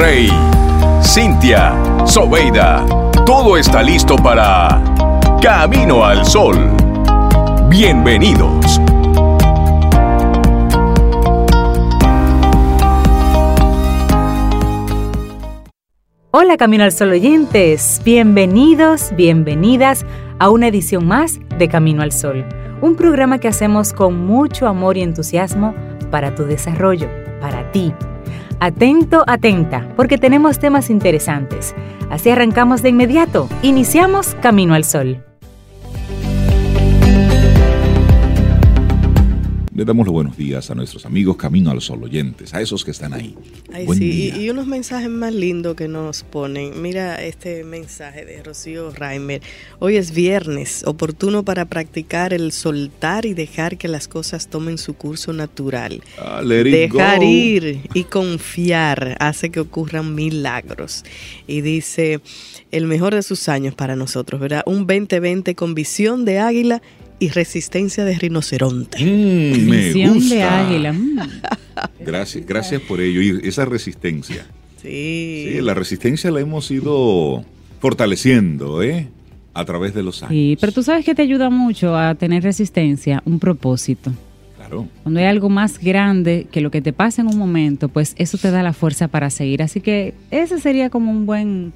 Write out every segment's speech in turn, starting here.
Rey, Cintia, Sobeida, todo está listo para Camino al Sol. Bienvenidos. Hola Camino al Sol oyentes, bienvenidos, bienvenidas a una edición más de Camino al Sol, un programa que hacemos con mucho amor y entusiasmo para tu desarrollo, para ti. Atento, atenta, porque tenemos temas interesantes. Así arrancamos de inmediato, iniciamos Camino al Sol. Le damos los buenos días a nuestros amigos Camino al Sol oyentes, a esos que están ahí. Ay, sí, y, unos mensajes más lindos que nos ponen. Mira este mensaje de Rocío Reimer. Hoy es viernes, oportuno para practicar el soltar y dejar que las cosas tomen su curso natural. Ah, dejar ir y confiar hace que ocurran milagros. Y dice, el mejor de sus años para nosotros, ¿verdad? Un 2020 con visión de águila y resistencia de rinoceronte. Mm, me gusta. de águila. Mm. Gracias, gracias por ello. Y esa resistencia. Sí. Sí, la resistencia la hemos ido fortaleciendo, ¿eh? A través de los años. Sí, pero tú sabes que te ayuda mucho a tener resistencia, un propósito. Claro. Cuando hay algo más grande que lo que te pasa en un momento, pues eso te da la fuerza para seguir. Así que ese sería como un buen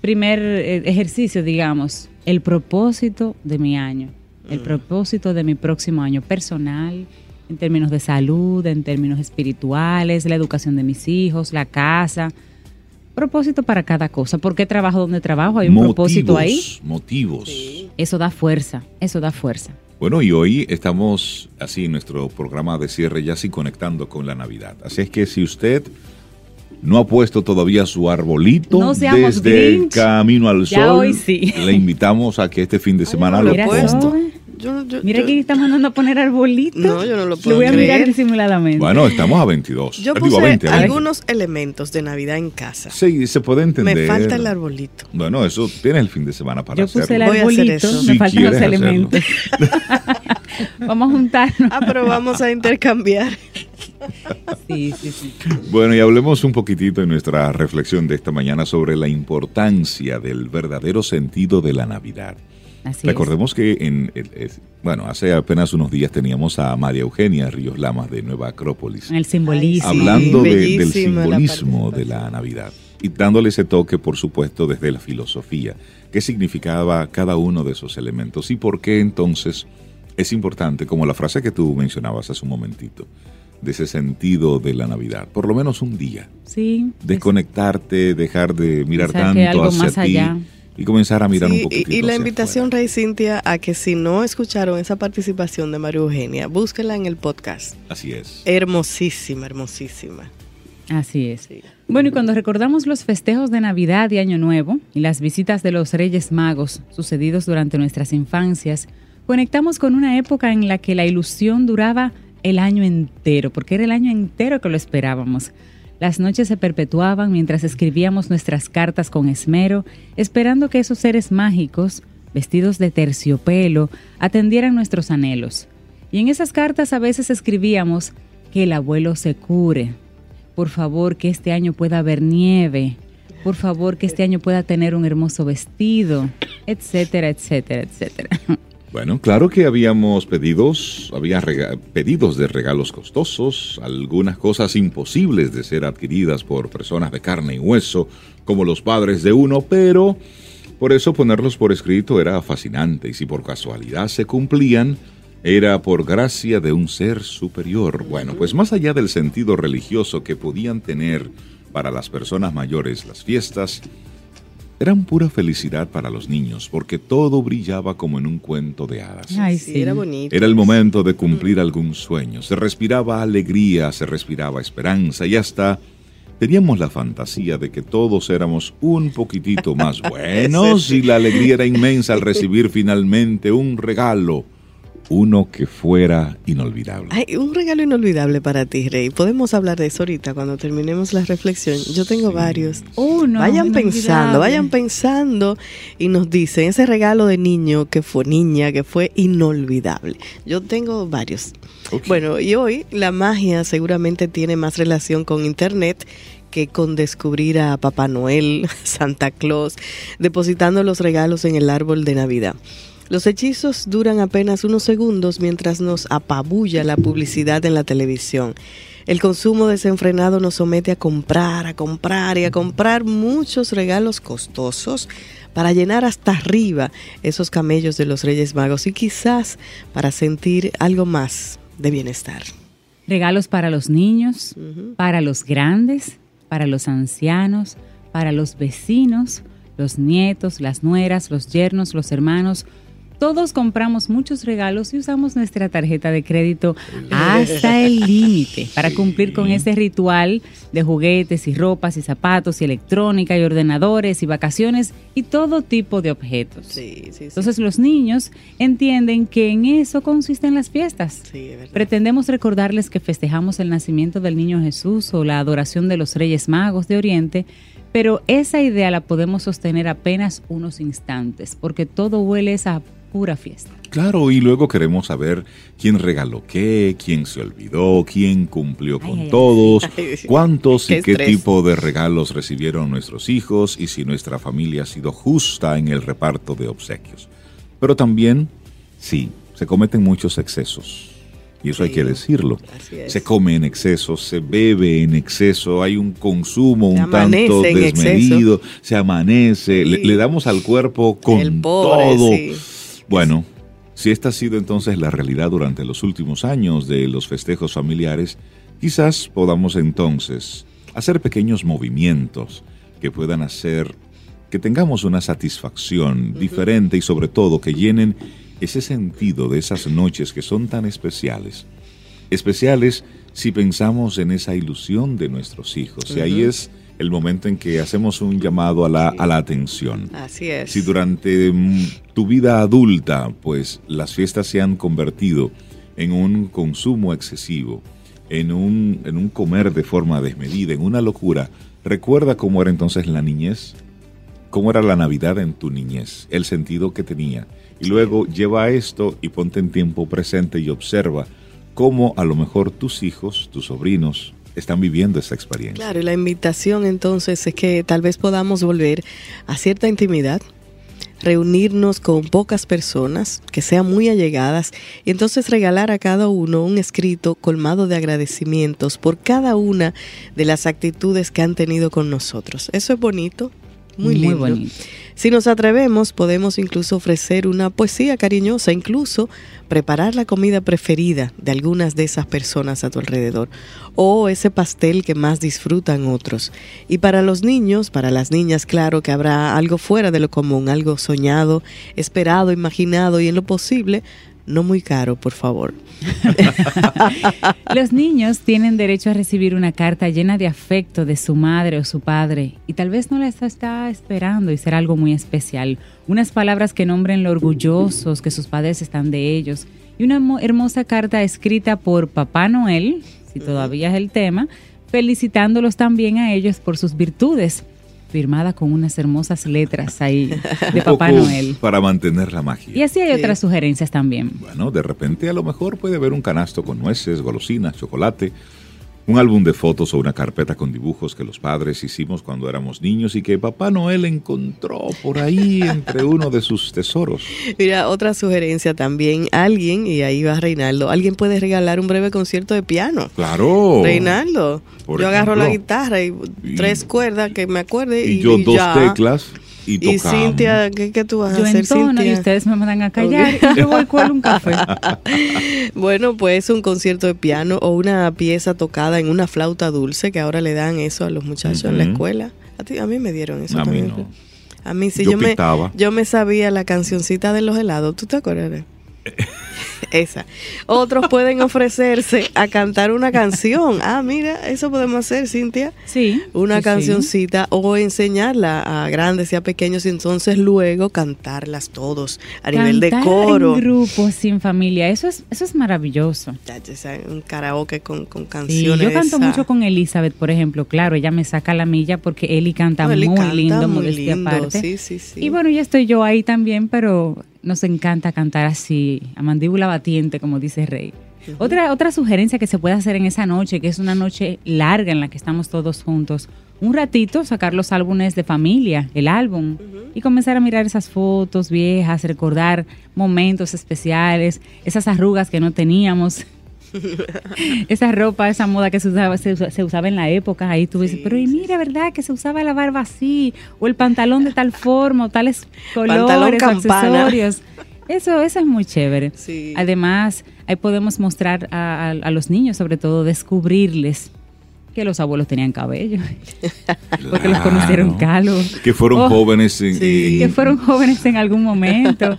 primer eh, ejercicio, digamos, el propósito de mi año el Mm. propósito de mi próximo año personal, en términos de salud, en términos espirituales, la educación de mis hijos, la casa. Propósito para cada cosa. ¿Por qué trabajo donde trabajo? Hay un propósito ahí. Motivos. Eso da fuerza, eso da fuerza. Bueno, y hoy estamos así en nuestro programa de cierre ya así conectando con la Navidad. Así es que si usted no ha puesto todavía su arbolito No desde el. Camino al Ya Sol, hoy sí. le invitamos a que este fin de semana no lo lo puesto. Yo- yo- Mira yo- que está mandando a poner arbolito. No, yo no lo Lo puedo voy a mirar creer. disimuladamente. Bueno, estamos a 22. Yo Digo, puse a 20, a 20. algunos elementos de Navidad en casa. Sí, se puede entender. Me falta el arbolito. Bueno, eso tienes el fin de semana para Yo puse el hacerlo. Voy a hacer arbolito, eso. me Si faltan los hacerlo. elementos. Vamos a juntarnos. Ah, pero vamos a intercambiar. Sí, sí, sí. Bueno, y hablemos un poquitito en nuestra reflexión de esta mañana sobre la importancia del verdadero sentido de la Navidad. Así Recordemos que en, es- bueno, hace apenas unos días teníamos a María Eugenia Ríos Lamas de Nueva Acrópolis. El simbolismo. Hablando de- del la simbolismo de la Navidad y dándole ese toque, por supuesto, desde la filosofía. ¿Qué significaba cada uno de esos elementos y por qué entonces es importante, como la frase que tú mencionabas hace un momentito, de ese sentido de la Navidad? Por lo menos un día. Sí. es- Desconectarte, dejar de mirar tanto algo hacia más ti allá. y comenzar a mirar Sí, un poquitito. y, y la invitación, afuera. Rey Cintia, a que si no escucharon esa participación de María Eugenia, búsquela en el podcast. Así es. Hermosísima, hermosísima. Así es. Sí. Bueno, y cuando recordamos los festejos de Navidad y Año Nuevo y las visitas de los Reyes Magos sucedidos durante nuestras infancias, conectamos con una época en la que la ilusión duraba el año entero, porque era el año entero que lo esperábamos. Las noches se perpetuaban mientras escribíamos nuestras cartas con esmero, esperando que esos seres mágicos, vestidos de terciopelo, atendieran nuestros anhelos. Y en esas cartas a veces escribíamos que el abuelo se cure, por favor, que este año pueda haber nieve. Por favor, que este año pueda tener un hermoso vestido, etcétera, etcétera, etcétera. Bueno, claro que habíamos pedidos, había pedidos de regalos costosos, algunas cosas imposibles de ser adquiridas por personas de carne y hueso, como los padres de uno, pero por eso ponerlos por escrito era fascinante y si por casualidad se cumplían, era por gracia de un ser superior. Bueno, pues más allá del sentido religioso que podían tener para las personas mayores las fiestas, eran pura felicidad para los niños, porque todo brillaba como en un cuento de hadas. Ay, sí, sí. era bonito. Era el momento de cumplir algún sueño. Se respiraba alegría, se respiraba esperanza y hasta teníamos la fantasía de que todos éramos un poquitito más buenos y la alegría era inmensa al recibir finalmente un regalo, uno que fuera inolvidable. Ay, un regalo inolvidable para ti, Rey. Podemos hablar de eso ahorita cuando terminemos la reflexión. Yo tengo Sí. varios. Uno, vayan inolvidable. pensando, vayan pensando y nos dicen ese regalo de niño que fue niña, que fue inolvidable. Yo tengo varios. Bueno, y hoy la magia seguramente tiene más relación con Internet que con descubrir a Papá Noel, Santa Claus, depositando los regalos en el árbol de Navidad. Los hechizos duran apenas unos segundos mientras nos apabulla la publicidad en la televisión. El consumo desenfrenado nos somete a comprar, a comprar y a comprar muchos regalos costosos para llenar hasta arriba esos camellos de los Reyes Magos y quizás para sentir algo más de bienestar. Regalos para los niños, para los grandes, para los ancianos, para los vecinos, los nietos, las nueras, los yernos, los hermanos, todos compramos muchos regalos y usamos nuestra tarjeta de crédito hasta el límite para cumplir con ese ritual de juguetes y ropas y zapatos y electrónica y ordenadores y vacaciones y todo tipo de objetos. Entonces los niños entienden que en eso consisten las fiestas. Pretendemos recordarles que festejamos el nacimiento del niño Jesús o la adoración de los Reyes Magos de Oriente, pero esa idea la podemos sostener apenas unos instantes, porque todo huele a pura fiesta. Claro, y luego queremos saber quién regaló qué, quién se olvidó, quién cumplió con todos, cuántos y qué tipo de regalos recibieron nuestros hijos y si nuestra familia ha sido justa en el reparto de obsequios. Pero también, sí, se cometen muchos excesos. Y eso hay que decirlo. Se come en exceso, se bebe en exceso, hay un consumo un tanto desmedido, se amanece, le, damos al cuerpo con todo. Bueno, si esta ha sido entonces la realidad durante los últimos años de los festejos familiares, quizás podamos entonces hacer pequeños movimientos que puedan hacer que tengamos una satisfacción diferente y sobre todo que llenen ese sentido de esas noches que son tan especiales. Especiales si pensamos en esa ilusión de nuestros hijos. Y ahí es el momento en que hacemos un llamado a la, a la atención. Así es. Si durante mm, tu vida adulta, pues las fiestas se han convertido en un consumo excesivo, en un, en un comer de forma desmedida, en una locura, recuerda cómo era entonces la niñez, cómo era la Navidad en tu niñez, el sentido que tenía. Y luego lleva esto y ponte en tiempo presente y observa cómo a lo mejor tus hijos, tus sobrinos, están viviendo esa experiencia. Claro, y la invitación entonces es que tal vez podamos volver a cierta intimidad, reunirnos con pocas personas que sean muy allegadas y entonces regalar a cada uno un escrito colmado de agradecimientos por cada una de las actitudes que han tenido con nosotros. Eso es bonito, muy, muy bonito. Si nos atrevemos, podemos incluso ofrecer una poesía cariñosa, incluso preparar la comida preferida de algunas de esas personas a tu alrededor o ese pastel que más disfrutan otros. Y para los niños, para las niñas, claro que habrá algo fuera de lo común, algo soñado, esperado, imaginado y en lo posible no muy caro, por favor. Los niños tienen derecho a recibir una carta llena de afecto de su madre o su padre y tal vez no la está esperando y será algo muy especial. Unas palabras que nombren lo orgullosos que sus padres están de ellos y una hermosa carta escrita por Papá Noel, si todavía es el tema, felicitándolos también a ellos por sus virtudes firmada con unas hermosas letras ahí de Papá Noel. Para mantener la magia. Y así hay otras sugerencias también. Bueno, de repente a lo mejor puede haber un canasto con nueces, golosinas, chocolate un álbum de fotos o una carpeta con dibujos que los padres hicimos cuando éramos niños y que Papá Noel encontró por ahí entre uno de sus tesoros. Mira, otra sugerencia también, alguien, y ahí va Reinaldo, alguien puede regalar un breve concierto de piano. Claro. Reinaldo. yo agarro la guitarra y, tres cuerdas que me acuerde y, yo dos teclas y, Cintia, ¿qué, tú vas a hacer, Cintia? y ustedes me mandan a callar y yo voy a un café. bueno, pues un concierto de piano o una pieza tocada en una flauta dulce, que ahora le dan eso a los muchachos en la escuela. A, ti, a mí me dieron eso a también. Mí no. A mí sí, yo, me, yo me sabía la cancioncita de los helados. ¿Tú te acuerdas? Esa. Otros pueden ofrecerse a cantar una canción. Ah, mira, eso podemos hacer, Cintia. Sí. Una cancioncita o enseñarla a grandes y a pequeños y entonces luego cantarlas todos a nivel de coro. En grupo, sin familia. Eso es, eso es maravilloso. Un karaoke con, con canciones. yo canto mucho con Elizabeth, por ejemplo. Claro, ella me saca la milla porque Eli canta muy lindo, muy modestia aparte. Sí, sí, sí. Y bueno, ya estoy yo ahí también, pero nos encanta cantar así, a mandíbula batiente, como dice Rey. Otra, otra sugerencia que se puede hacer en esa noche, que es una noche larga en la que estamos todos juntos, un ratito sacar los álbumes de familia, el álbum, y comenzar a mirar esas fotos viejas, recordar momentos especiales, esas arrugas que no teníamos. Esa ropa, esa moda que se usaba, se, usaba en la época, ahí tú dices, pero y mira, ¿verdad? Que se usaba la barba así, o el pantalón de tal forma, o tales colores, accesorios. Eso, eso es muy chévere. Además, ahí podemos mostrar a, los niños, sobre todo, descubrirles que los abuelos tenían cabello, porque los conocieron calos. Que fueron oh, jóvenes. En, que fueron jóvenes en algún momento.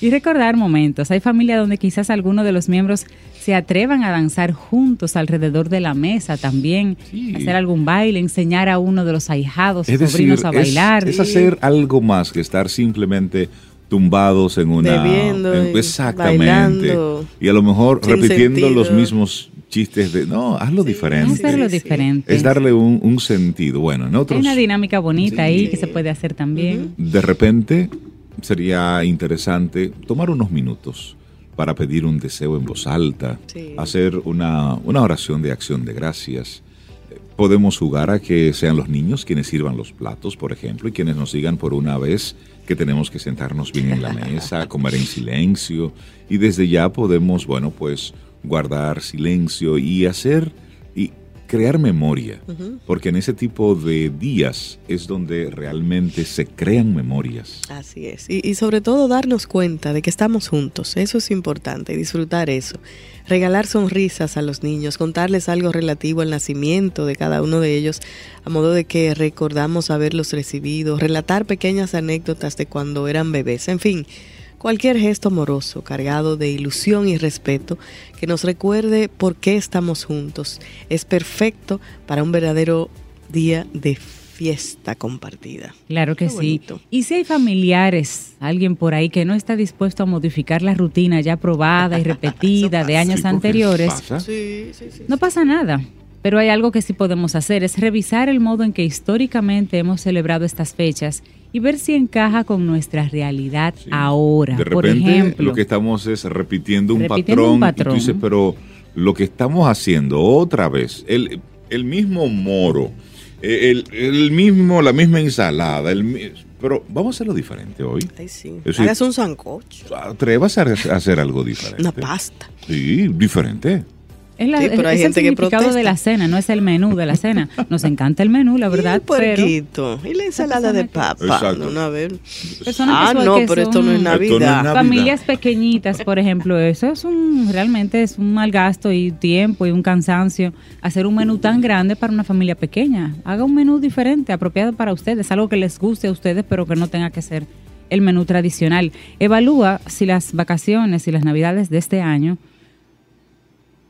Y recordar momentos. Hay familia donde quizás alguno de los miembros se atrevan a danzar juntos alrededor de la mesa también, hacer algún baile, enseñar a uno de los ahijados, sobrinos a bailar. Es, hacer algo más que estar simplemente tumbados en una exactamente. y a lo mejor repitiendo los mismos chistes de no hazlo diferente hacerlo diferente. Es darle un, sentido. Bueno en otros hay una dinámica bonita ahí que se puede hacer también. De repente sería interesante tomar unos minutos para pedir un deseo en voz alta, hacer una, una oración de acción de gracias. Podemos jugar a que sean los niños quienes sirvan los platos, por ejemplo, y quienes nos digan por una vez que tenemos que sentarnos bien en la mesa, comer en silencio, y desde ya podemos, bueno, pues guardar silencio y hacer crear memoria, porque en ese tipo de días es donde realmente se crean memorias. Así es, y, sobre todo darnos cuenta de que estamos juntos, eso es importante, disfrutar eso, regalar sonrisas a los niños, contarles algo relativo al nacimiento de cada uno de ellos, a modo de que recordamos haberlos recibido, relatar pequeñas anécdotas de cuando eran bebés, en fin Cualquier gesto amoroso, cargado de ilusión y respeto, que nos recuerde por qué estamos juntos, es perfecto para un verdadero día de fiesta compartida. Claro que sí. Y si hay familiares, alguien por ahí que no está dispuesto a modificar la rutina ya probada y repetida de años anteriores, no pasa nada. Pero hay algo que sí podemos hacer, es revisar el modo en que históricamente hemos celebrado estas fechas y ver si encaja con nuestra realidad ahora. De repente, Por ejemplo, lo que estamos es repitiendo un patrón. Y tú dices, pero lo que estamos haciendo otra vez, el, el mismo moro, el, el, mismo, la misma ensalada, el, pero vamos a hacerlo diferente hoy. Ay, sí. Hagas un sancocho. Atrevas a hacer algo diferente. Una pasta. Sí, diferente. Es, la, pero hay gente el significado de la cena, no es el menú de la cena. Nos encanta el menú, la verdad. Y el y la ensalada de papa. ah, no, pero esto no es Navidad. Familias pequeñitas, por ejemplo, eso es un realmente es un mal gasto y tiempo y un cansancio hacer un menú tan grande para una familia pequeña. Haga un menú diferente, apropiado para ustedes, algo que les guste a ustedes, pero que no tenga que ser el menú tradicional. Evalúa si las vacaciones y las navidades de este año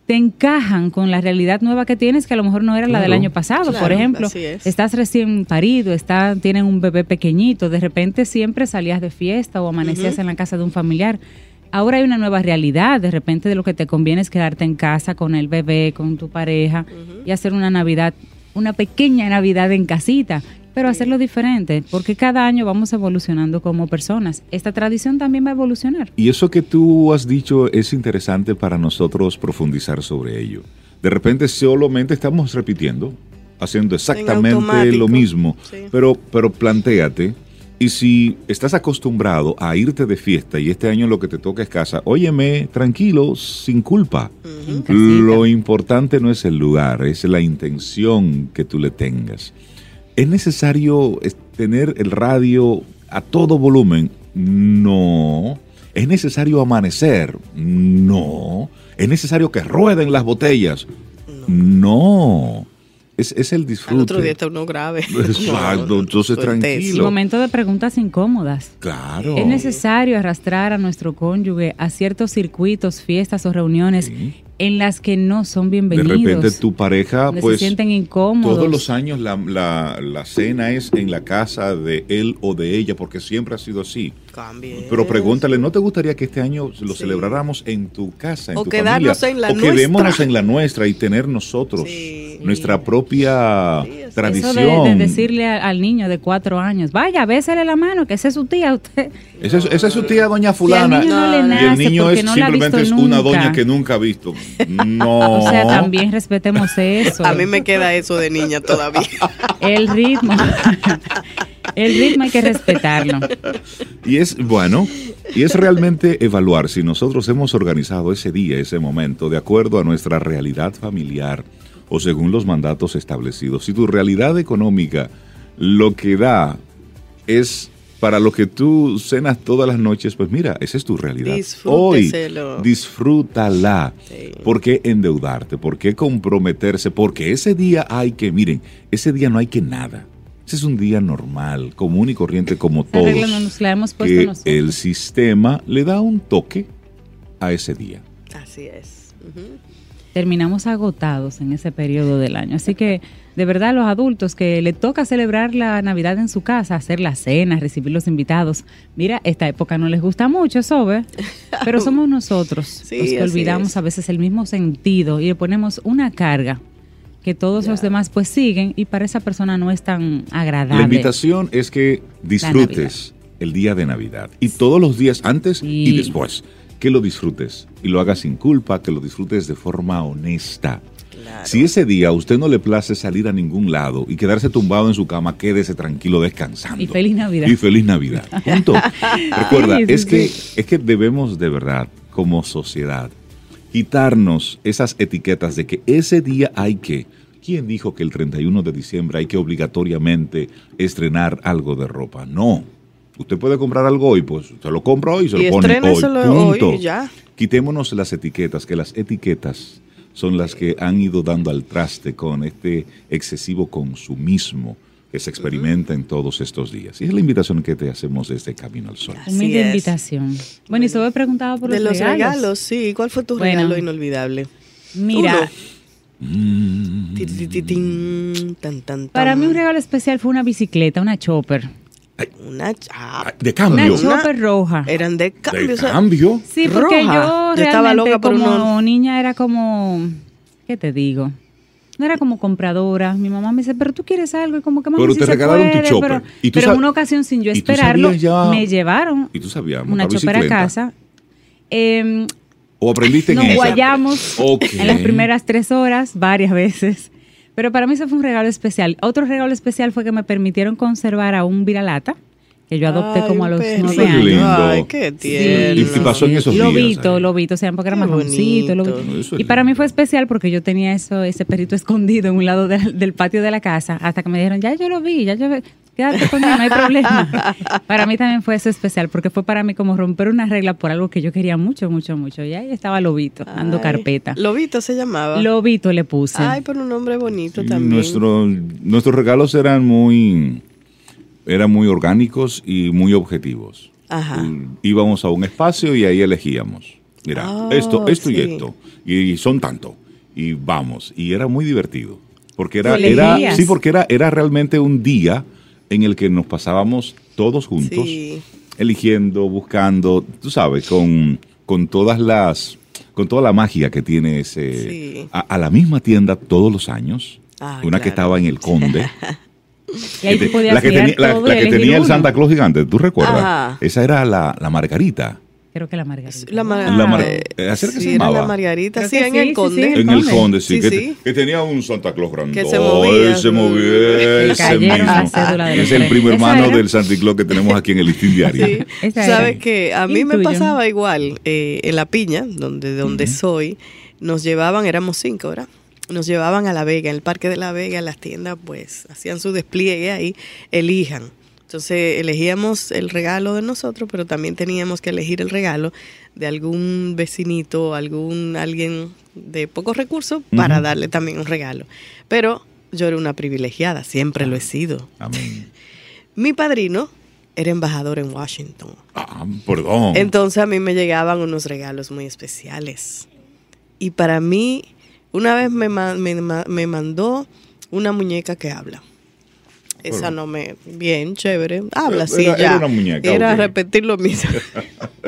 te encajan con la realidad nueva que tienes, que a lo mejor no era la del año pasado. Por ejemplo, estás recién parido, está, tienen un bebé pequeñito, de repente siempre salías de fiesta o amanecías en la casa de un familiar. Ahora hay una nueva realidad, de repente de lo que te conviene es quedarte en casa con el bebé, con tu pareja y hacer una Navidad, una pequeña Navidad en casita pero hacerlo diferente, porque cada año vamos evolucionando como personas. Esta tradición también va a evolucionar. Y eso que tú has dicho es interesante para nosotros profundizar sobre ello. De repente solamente estamos repitiendo, haciendo exactamente lo mismo, pero, pero plantéate, y si estás acostumbrado a irte de fiesta y este año lo que te toca es casa, óyeme, tranquilo, sin culpa. Lo importante no es el lugar, es la intención que tú le tengas. ¿Es necesario tener el radio a todo volumen? No. ¿Es necesario amanecer? No. ¿Es necesario que rueden las botellas? No. Es, el disfrute. El otro día está uno grave. Exacto, entonces tranquilo. Momento de preguntas incómodas. Claro. Es necesario arrastrar a nuestro cónyuge a ciertos circuitos, fiestas o reuniones en las que no son bienvenidos. De repente tu pareja, pues, se sienten incómodos. Todos los años la, la, la, cena es en la casa de él o de ella, porque siempre ha sido así. Pero pregúntale, ¿no te gustaría que este año lo celebráramos en tu casa, en o tu quedarnos familia? en la o quedémonos en la nuestra y tener nosotros nuestra propia tradición. Eso de, decirle al niño de cuatro años, vaya, bésele la mano, que esa es su tía. Usted. Esa es, esa es su tía, doña fulana. Y, el niño es, simplemente es una doña que nunca ha visto. No. O sea, también respetemos eso. A mí me queda eso de niña todavía. El ritmo. El ritmo hay que respetarlo. Y es, bueno, y es realmente evaluar si nosotros hemos organizado ese día, ese momento, de acuerdo a nuestra realidad familiar o según los mandatos establecidos. Si tu realidad económica lo que da es para lo que tú cenas todas las noches, pues mira, esa es tu realidad. Hoy, disfrútala. Sí. ¿Por qué endeudarte? ¿Por qué comprometerse? Porque ese día hay que, miren, ese día no hay que nada. Ese es un día normal, común y corriente como Esa todos. regla no nos la hemos puesto Que nosotros. el sistema le da un toque a ese día. Así es. Terminamos agotados en ese periodo del año. Así que, de verdad, los adultos que le toca celebrar la Navidad en su casa, hacer la cena, recibir los invitados, mira, esta época no les gusta mucho, ¿sabe? Pero somos nosotros Sí, los que olvidamos es. a veces el mismo sentido y le ponemos una carga que todos los demás pues siguen y para esa persona no es tan agradable. La invitación es que disfrutes el día de Navidad y todos los días antes y después. Que lo disfrutes y lo hagas sin culpa, que lo disfrutes de forma honesta. Claro. Si ese día a usted no le place salir a ningún lado y quedarse tumbado en su cama, quédese tranquilo descansando. Y feliz Navidad. Y feliz Navidad. Punto. Recuerda, Sí, sí, es, que, es que debemos de verdad, como sociedad, quitarnos esas etiquetas de que ese día hay que. ¿Quién dijo que el 31 de diciembre hay que obligatoriamente estrenar algo de ropa? No. Usted puede comprar algo hoy, pues se lo compra hoy y se Y lo pone hoy. hoy Punto. y ya. Quitémonos las etiquetas, que las etiquetas son las que han ido dando al traste con este excesivo consumismo que se experimenta en todos estos días. Y es la invitación que te hacemos desde Camino al Sol. Es. invitación. Bueno, y se me preguntado por De los, los regalos. regalos. sí. ¿Cuál fue tu Bueno. regalo inolvidable? Mira, Mm. Ti, ti, ti, tin, tan, tan, tan. para mí un regalo especial fue una bicicleta, una chopper. Una ah, Ah, De Una cambio. chopper roja. eran de cambio. De o sea, cambio. Sí, porque roja. yo Yo estaba realmente loca por como uno- niña era como, ¿qué te digo? No era como compradora. Mi mamá me dice, pero tú quieres algo y como que mami, Pero sí te se regalaron tu puede", chopper. Pero, Y tú pero en una ocasión sin yo esperarlo, ya- me llevaron Y tú sabías una chopper a casa. Em, ¿O aprendiste en nos esa? guayamos Ok. en las primeras tres horas varias veces. Pero para mí eso fue un regalo especial. Otro regalo especial fue que me permitieron conservar a un viralata que yo adopté Ay, como a los nueve años. lindo. Ay, qué tierno. Y- y pasó en esos días Lobito, ahí. lobito, o sea, porque era bonito. lobito. Y para mí fue especial porque yo tenía eso, ese perrito escondido en un lado de- del patio de la casa, hasta que me dijeron, ya yo lo vi, ya yo vi, quédate con él, no hay problema. para mí también fue eso especial, porque fue para mí como romper una regla por algo que yo quería mucho, mucho, mucho. Y ahí estaba Lobito, dando Ay, carpeta. Lobito se llamaba. Lobito le puse. Ay, por un nombre bonito Sí, también. nuestro- nuestros regalos eran muy, eran muy orgánicos y muy objetivos. Ajá. Íbamos a un espacio y ahí elegíamos. Mira, Ah, esto, esto y esto. Y son tanto. Y vamos. Y era muy divertido. Porque era, era sí, porque era, era realmente un día en el que nos pasábamos todos juntos, Sí. eligiendo, buscando, tú sabes, con, con todas las, con toda la magia que tiene ese, Sí. a, a la misma tienda todos los años. Ah, una que estaba en el Conde. y ahí te- podías la que tenía, la- que tenía el. Santa Claus gigante, ¿tú recuerdas? Ajá. Esa era la, la Margarita. Creo que la margarita. La, mar- La mar- eh, eh, ¿así era que sí, se era la Margarita, sí, que en sí, el Conde. sí, En el Conde. Sí, Sí, que, sí. que tenía un Santa Claus grande. Que se movía. se movía. ese mismo. Es el primo hermano del Santa Claus que tenemos aquí en el listín diario. Sabes que a mí ¿Y me pasaba igual eh, en La Piña, donde, donde soy, nos llevaban, éramos cinco, ¿verdad? Nos llevaban a La Vega, en el Parque de La Vega, las tiendas, pues, hacían su despliegue ahí, elijan. Entonces elegíamos el regalo de nosotros, pero también teníamos que elegir el regalo de algún vecinito, algún alguien de pocos recursos para darle también un regalo. Pero yo era una privilegiada, siempre lo he sido. Amén. Mi padrino era embajador en Washington. Ah, perdón. Entonces a mí me llegaban unos regalos muy especiales. Y para mí, una vez me, me, me mandó una muñeca que habla. Esa Bueno. no me... Bien, chévere. Habla, Era- sí, era ya. una muñeca, Era repetir lo mismo.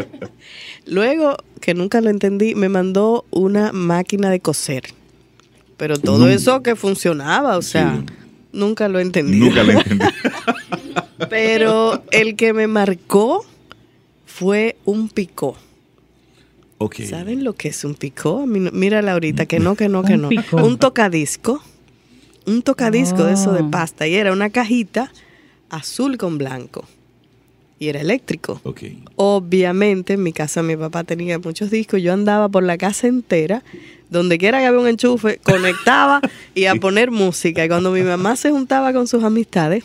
Luego, que nunca lo entendí, me mandó una máquina de coser. Pero todo eso que funcionaba, o sea, Sí. nunca lo entendí. Nunca le entendí. Pero el que me marcó fue un picó. ¿Saben lo que es un picó? Mírala ahorita, que no, que no, que Un no. picó. Un tocadisco. Un tocadisco de eso de Oh. pasta. Y era una cajita azul con blanco. Y era eléctrico. Obviamente, en mi casa mi papá tenía muchos discos. Yo andaba por la casa entera, donde quiera que había un enchufe, conectaba y a poner música. Y cuando mi mamá se juntaba con sus amistades,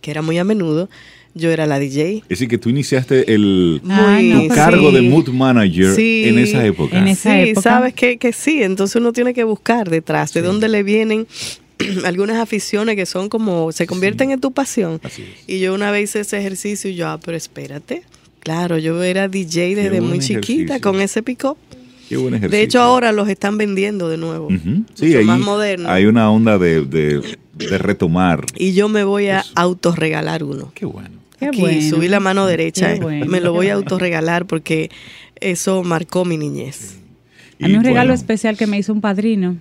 que era muy a menudo, yo era la DJ. Es decir, que tú iniciaste el, Ah, no, tu pues cargo sí. de mood manager Sí. en esa época. En esa sí, época. sabes que, que sí, entonces uno tiene que buscar detrás de dónde le vienen algunas aficiones que son como, se convierten en tu pasión. Y yo una vez hice ese ejercicio y yo, ah, pero espérate. Claro, yo era DJ desde muy chiquita con ese pick-up. Qué buen ejercicio. De hecho, ahora los están vendiendo de nuevo. Sí, ahí más moderno. hay una onda de, de, de retomar. Y yo me voy a Eso. autorregalar uno. Qué bueno. Qué Aquí, bueno. subí la mano derecha. Qué bueno, me lo voy a autorregalar porque eso marcó mi niñez. A mí un regalo bueno, especial que me hizo un padrino.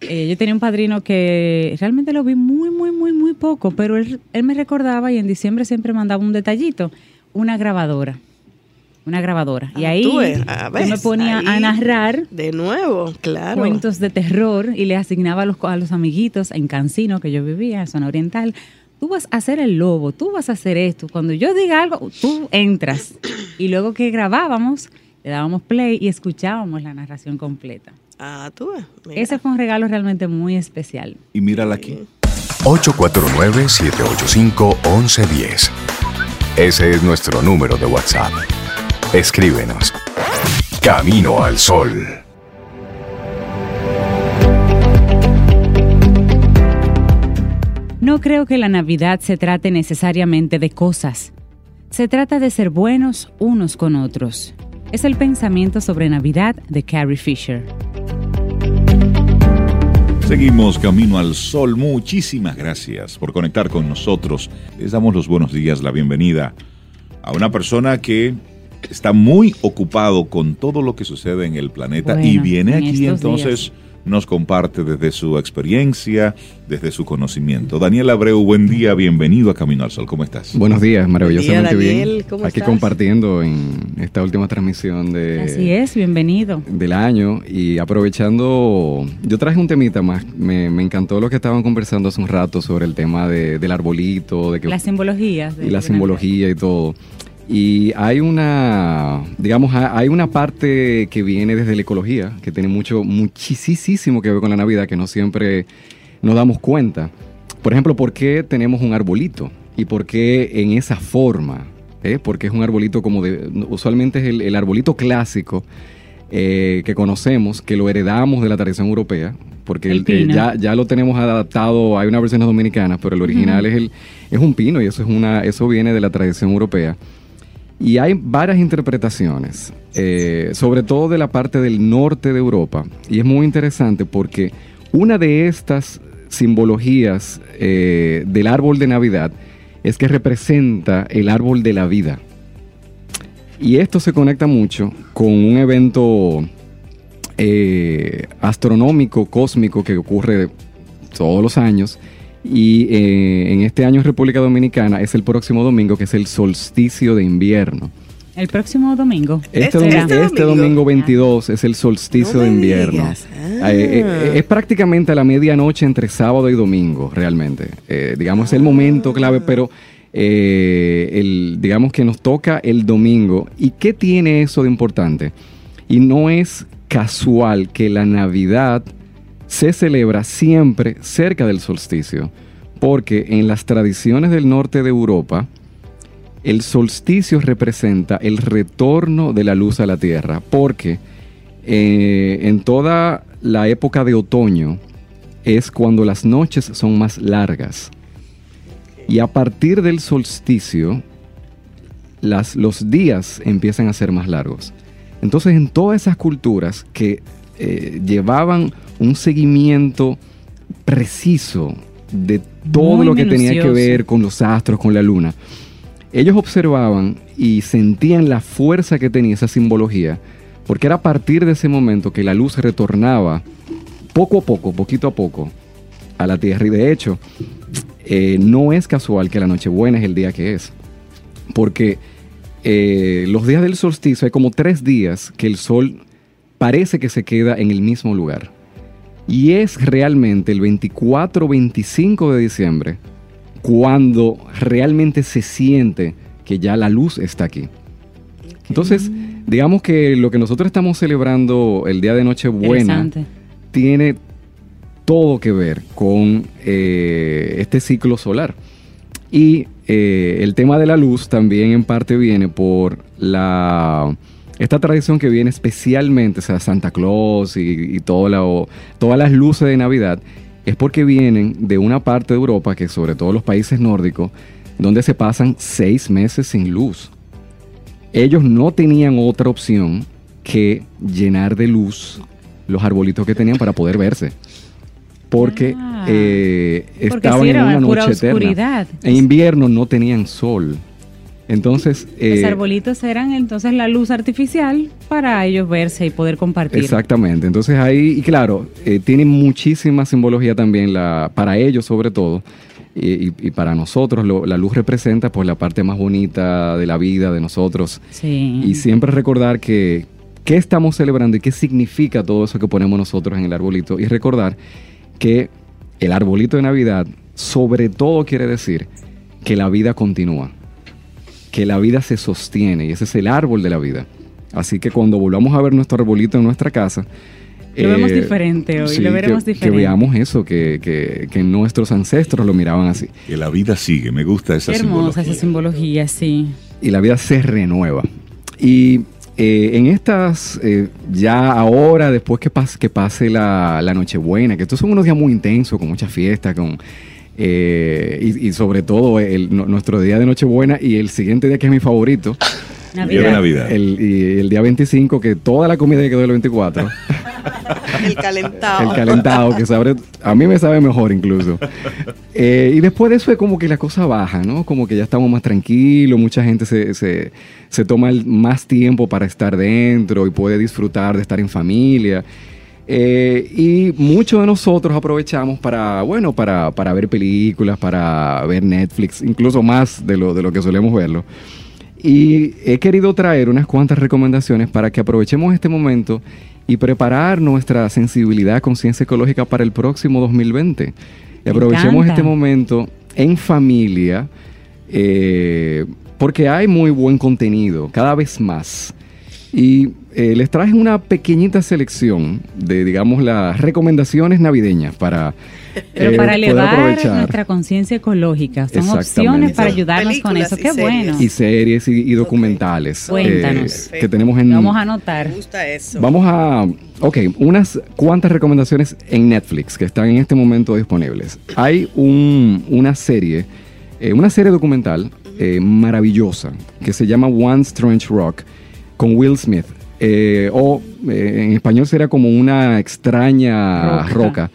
Eh, yo tenía un padrino que realmente lo vi muy, muy, muy, muy poco, pero él, él me recordaba y en diciembre siempre mandaba un detallito, una grabadora. Una grabadora. y Ah, ahí ves, ah, yo me ponía a narrar De nuevo, claro. cuentos de terror y le asignaba a los, a los amiguitos en Cancino, que yo vivía, en zona oriental. Tú vas a hacer el lobo, tú vas a hacer esto. Cuando yo diga algo, tú entras. Y luego que grabábamos, le dábamos play y escuchábamos la narración completa. Ah, tú ves. mira. Ese fue un regalo realmente muy especial. Y mírala aquí. 849-785-1110. Ese es nuestro número de WhatsApp. Escríbenos. Camino al Sol. No creo que la Navidad se trate necesariamente de cosas. Se trata de ser buenos unos con otros. Es el pensamiento sobre Navidad de Carrie Fisher. Seguimos camino al sol. Muchísimas gracias por conectar con nosotros. Les damos los buenos días, la bienvenida a una persona que está muy ocupado con todo lo que sucede en el planeta y viene en aquí entonces nos comparte desde su experiencia, desde su conocimiento. Daniel Abreu, buen día, bienvenido a Camino al Sol. ¿Cómo estás? Buenos días, maravillosamente Buen día, Daniel. bien. ¿Cómo Aquí estás? compartiendo en esta última transmisión de, Así es, bienvenido. del año y aprovechando, yo traje un temita más, me, me encantó lo que estaban conversando hace un rato sobre el tema de- del arbolito, de que, Las simbologías. de- y la simbología y todo. Y hay una, digamos, ha- hay una parte que viene desde la ecología, que tiene mucho, muchísimo que ver con la Navidad, que no siempre nos damos cuenta. Por ejemplo, ¿por qué tenemos un arbolito? ¿Y por qué en esa forma? ¿Eh? Porque es un arbolito como de, usualmente es el, el arbolito clásico eh, que conocemos, que lo heredamos de la tradición europea, porque El el- ya, ya lo tenemos adaptado, hay unas versiones dominicanas, pero el original es, el, es un pino y eso, es una, eso viene de la tradición europea. Y hay varias interpretaciones, eh, sobre todo de la parte del norte de Europa. Y es muy interesante porque una de estas simbologías eh, del árbol de Navidad es que representa el árbol de la vida. Y esto se conecta mucho con un evento eh, astronómico, cósmico que ocurre todos los años. Y eh, en este año en República Dominicana es el próximo domingo, que es el solsticio de invierno. El próximo domingo. Este, ¿Este- domi- este este domingo? domingo 22 es el solsticio No de invierno. digas. Ah. Eh, eh, es prácticamente a la medianoche entre sábado y domingo, realmente. Eh, digamos, es el Ah. momento clave, pero eh, el, digamos que nos toca el domingo. ¿Y qué tiene eso de importante? Y no es casual que la Navidad se celebra siempre cerca del solsticio, porque en las tradiciones del norte de Europa, el solsticio representa el retorno de la luz a la tierra, porque eh, en toda la época de otoño es cuando las noches son más largas. Y a partir del solsticio, los días empiezan a ser más largos. Entonces, en todas esas culturas que eh, llevaban un seguimiento preciso de todo Muy lo que tenía que minucioso. ver con los astros, con la luna, ellos observaban y sentían la fuerza que tenía esa simbología, porque era a partir de ese momento que la luz retornaba poco a poco, poquito a poco, a la Tierra. Y de hecho, eh, no es casual que la Nochebuena es el día que es, porque eh, los días del solsticio hay como tres días que el sol parece que se queda en el mismo lugar. Y es realmente el 24-25 de diciembre cuando realmente se siente que ya la luz está aquí. Entonces, digamos que lo que nosotros estamos celebrando el día de Nochebuena tiene todo que ver con eh, este ciclo solar. Y eh, el tema de la luz también en parte viene por la esta tradición que viene especialmente, o sea, Santa Claus y, todas las luces de Navidad, es porque vienen de una parte de Europa, que sobre todo los países nórdicos, donde se pasan seis meses sin luz. Ellos no tenían otra opción que llenar de luz los arbolitos que tenían para poder verse. Porque, ah. eh, estaban en una noche eterna. En invierno no tenían sol. Entonces. Los eh, arbolitos eran entonces la luz artificial para ellos verse y poder compartir. Exactamente. Entonces ahí, y claro, eh, tiene muchísima simbología también la, para ellos sobre todo. Y, para nosotros la luz representa pues la parte más bonita de la vida de nosotros. Sí. Y siempre recordar que qué estamos celebrando y qué significa todo eso que ponemos nosotros en el arbolito. Y recordar que el arbolito de Navidad sobre todo quiere decir que la vida continúa que la vida se sostiene y ese es el árbol de la vida. Así que cuando volvamos a ver nuestro arbolito en nuestra casa, lo vemos eh, diferente hoy, lo veremos que, diferente. Que veamos eso, que, nuestros ancestros lo miraban así. Que la vida sigue, me gusta esa hermosa esa simbología, sí. Y la vida se renueva. Y eh, en estas, eh, ya ahora, después que pase, que pase la, la Nochebuena, que estos son unos días muy intensos, con mucha fiesta, con eh, y, sobre todo nuestro día de Nochebuena y el siguiente día que es mi favorito. Navidad. El, y el día 25, que toda la comida quedó el 24. el calentado. El calentado, que sabe, a mí me sabe mejor incluso. Eh, y después de eso es como que la cosa baja, ¿no? Como que ya estamos más tranquilos, mucha gente se, se, se toma más tiempo para estar dentro y puede disfrutar de estar en familia. Eh, y muchos de nosotros aprovechamos para, bueno, para, para, ver películas, para ver Netflix, incluso más de lo, de lo que solemos verlo. Y he querido traer unas cuantas recomendaciones para que aprovechemos este momento y preparar nuestra sensibilidad, conciencia ecológica para el próximo 2020. Y aprovechemos este momento en familia, eh, porque hay muy buen contenido, cada vez más. Y eh, les traje una pequeñita selección de, digamos, las recomendaciones navideñas para, Pero eh, para elevar nuestra conciencia ecológica. Son opciones para ayudarnos con eso. Qué bueno. Y series y, documentales. Cuéntanos. Eh, que tenemos en. Vamos a anotar. Me gusta eso. Vamos a. Ok, unas cuantas recomendaciones en Netflix que están en este momento disponibles. Hay un, una serie, una serie documental maravillosa que se llama One Strange Rock con Will Smith. Eh, o eh, en español sería como una extraña roca.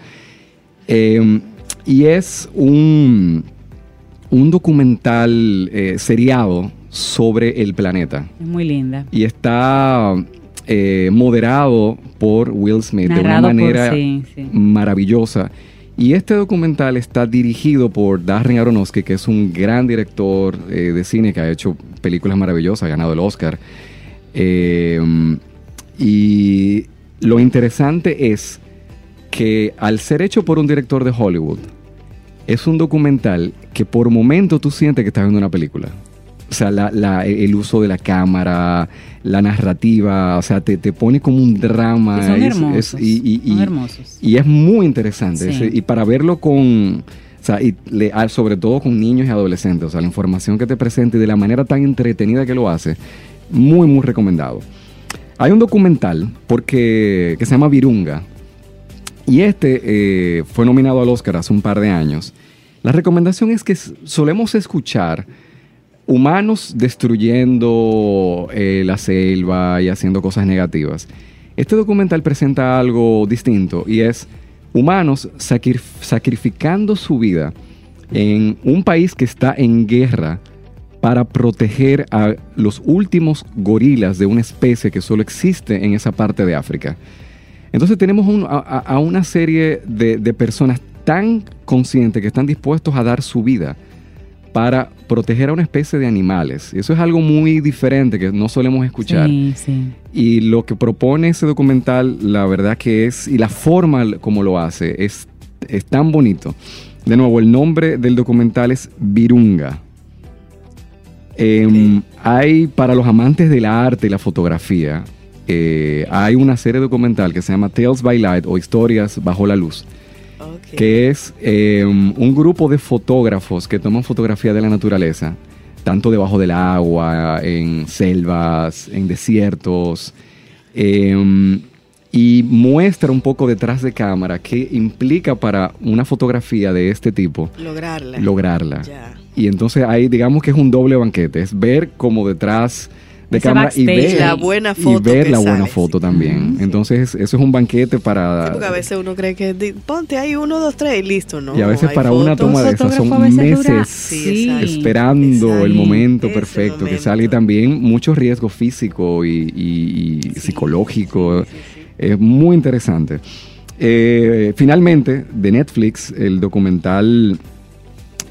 Eh, y es un, un documental seriado sobre el planeta. Es muy linda. Y está moderado por Will Smith de una manera maravillosa. Y este documental está dirigido por Darren Aronofsky, que es un gran director de cine que ha hecho películas maravillosas, ha ganado el Oscar. Em, y lo interesante es que al ser hecho por un director de Hollywood, es un documental que por momento tú sientes que estás viendo una película. O sea, el uso de la cámara, la narrativa, o sea, te, pone como un drama. son, hermosos, y, son hermosos. Y es muy interesante. y para verlo con, o sea, y sobre todo con niños y adolescentes, o sea, la información que te presenta y de la manera tan entretenida que lo hace, muy, muy recomendado. Hay un documental porque, que se llama Virunga. Y este eh, fue nominado al Oscar hace un par de años. La recomendación es que solemos escuchar humanos destruyendo eh, la selva y haciendo cosas negativas. Este documental presenta algo distinto y es humanos sacrificando su vida en un país que está en guerra para proteger a los últimos gorilas de una especie que solo existe en esa parte de África. Entonces tenemos a, una serie de, personas tan conscientes que están dispuestos a dar su vida para proteger a una especie de animales. Y eso es algo muy diferente que no solemos escuchar. Sí, sí. Y lo que propone ese documental, la verdad que es, y la forma como lo hace, es, es tan bonito. De nuevo, el nombre del documental es Virunga. Em, hay, para los amantes del arte y la fotografía, eh, hay una serie documental que se llama Tales by Light o Historias bajo la luz, que es em, un grupo de fotógrafos que toman fotografía de la naturaleza, tanto debajo del agua, en selvas, en desiertos, em, y muestra un poco detrás de cámara qué implica para una fotografía de este tipo Lograrla. lograrla. Ya. Y entonces ahí digamos que es un doble banquete, es ver como detrás de Ese cámara y ver La buena y foto ver que la buena foto sí. también. Entonces eso es un banquete Sí, para porque a veces uno cree que ponte ahí uno, dos, tres y listo, ¿no? y a veces para una toma de esas son meses exacto. esperando el momento Ese perfecto que sale y también mucho riesgo físico y, y- y psicológico. Es muy interesante. Eh, finalmente, de Netflix, el documental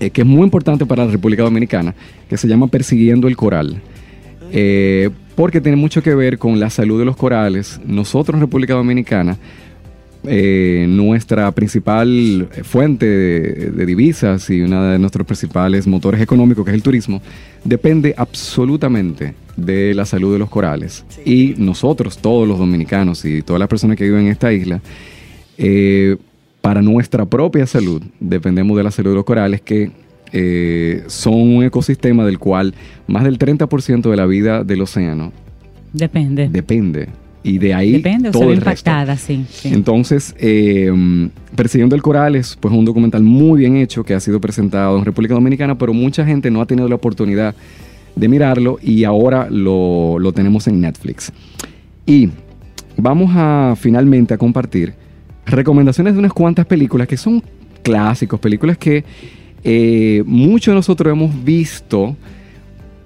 eh, que es muy importante para la República Dominicana, que se llama Persiguiendo el Coral. Eh, porque tiene mucho que ver con la salud de los corales. Nosotros en República Dominicana, nuestra principal fuente de, de divisas y uno de nuestros principales motores económicos, que es el turismo, depende absolutamente de la salud de los corales. Y nosotros, todos los dominicanos y todas las personas que viven en esta isla, eh, para nuestra propia salud, dependemos de la salud de los corales que eh, son un ecosistema del cual más del 30% de la vida del océano Depende. depende. Y de ahí Depende, o todo ve el resto. impactada, sí. sí. Entonces, eh, Persiguiendo el Coral es pues, un documental muy bien hecho que ha sido presentado en República Dominicana, pero mucha gente no ha tenido la oportunidad de mirarlo y ahora lo, lo tenemos en Netflix. Y vamos a finalmente a compartir recomendaciones de unas cuantas películas que son clásicos, películas que eh, muchos de nosotros hemos visto,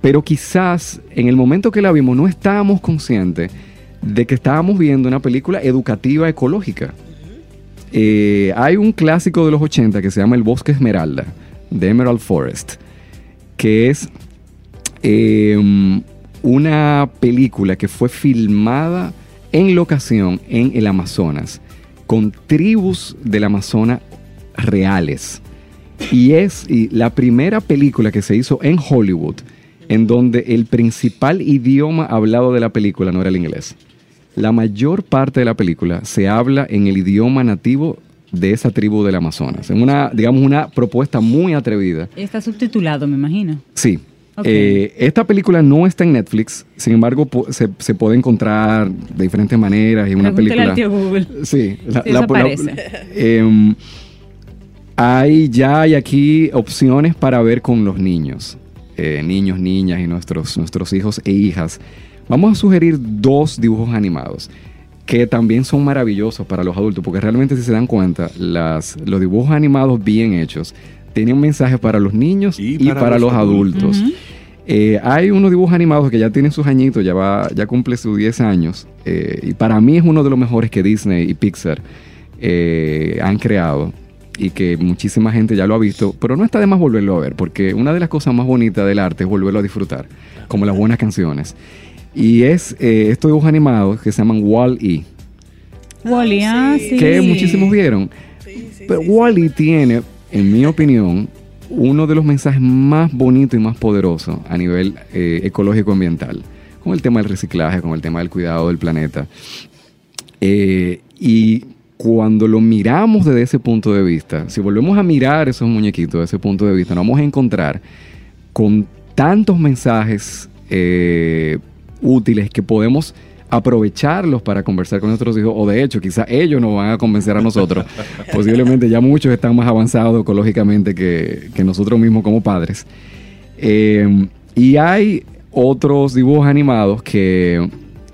pero quizás en el momento que la vimos no estábamos conscientes de que estábamos viendo una película educativa ecológica. Eh, hay un clásico de los 80 que se llama El Bosque Esmeralda, de Emerald Forest, que es eh, una película que fue filmada en locación en el Amazonas, con tribus del Amazonas reales. Y es y la primera película que se hizo en Hollywood en donde el principal idioma hablado de la película no era el inglés. La mayor parte de la película se habla en el idioma nativo de esa tribu del Amazonas. En una, digamos, una propuesta muy atrevida. Está subtitulado, me imagino. Sí. Eh, esta película no está en Netflix, sin embargo po- se, se puede encontrar de diferentes maneras y una película... al tío Google. Sí, la, Sí, la- eso la- aparece. em, hay ya hay aquí opciones para ver con los niños, eh, niños, niñas y nuestros, nuestros hijos e hijas. Vamos a sugerir dos dibujos animados que también son maravillosos para los adultos, porque realmente si se dan cuenta, las, los dibujos animados bien hechos tienen un mensaje para los niños y, para, los, adultos. Ujú. Eh, hay unos dibujos animados que ya tienen sus añitos, ya, va, ya cumple sus 10 años. eh, y para mí es uno de los mejores que Disney y Pixar eh, han creado. Y que muchísima gente ya lo ha visto. Pero no está de más volverlo a ver, porque una de las cosas más bonitas del arte es volverlo a disfrutar. Como las buenas canciones. Y es eh, estos dibujos animados que se llaman Wall-E. Wally, ah, sí. Que muchísimos vieron. Sí, sí, Pero sí, sí. Wally tiene, en mi opinión, uno de los mensajes más bonitos y más poderosos a nivel eh, ecológico ambiental, con el tema del reciclaje, con el tema del cuidado del planeta. Eh, y cuando lo miramos desde ese punto de vista, si volvemos a mirar esos muñequitos desde ese punto de vista, nos vamos a encontrar con tantos mensajes eh, útiles que podemos aprovecharlos para conversar con nuestros hijos o de hecho quizás ellos nos van a convencer a nosotros. Posiblemente ya muchos están más avanzados ecológicamente que, que nosotros mismos como padres. Eh, y hay otros dibujos animados que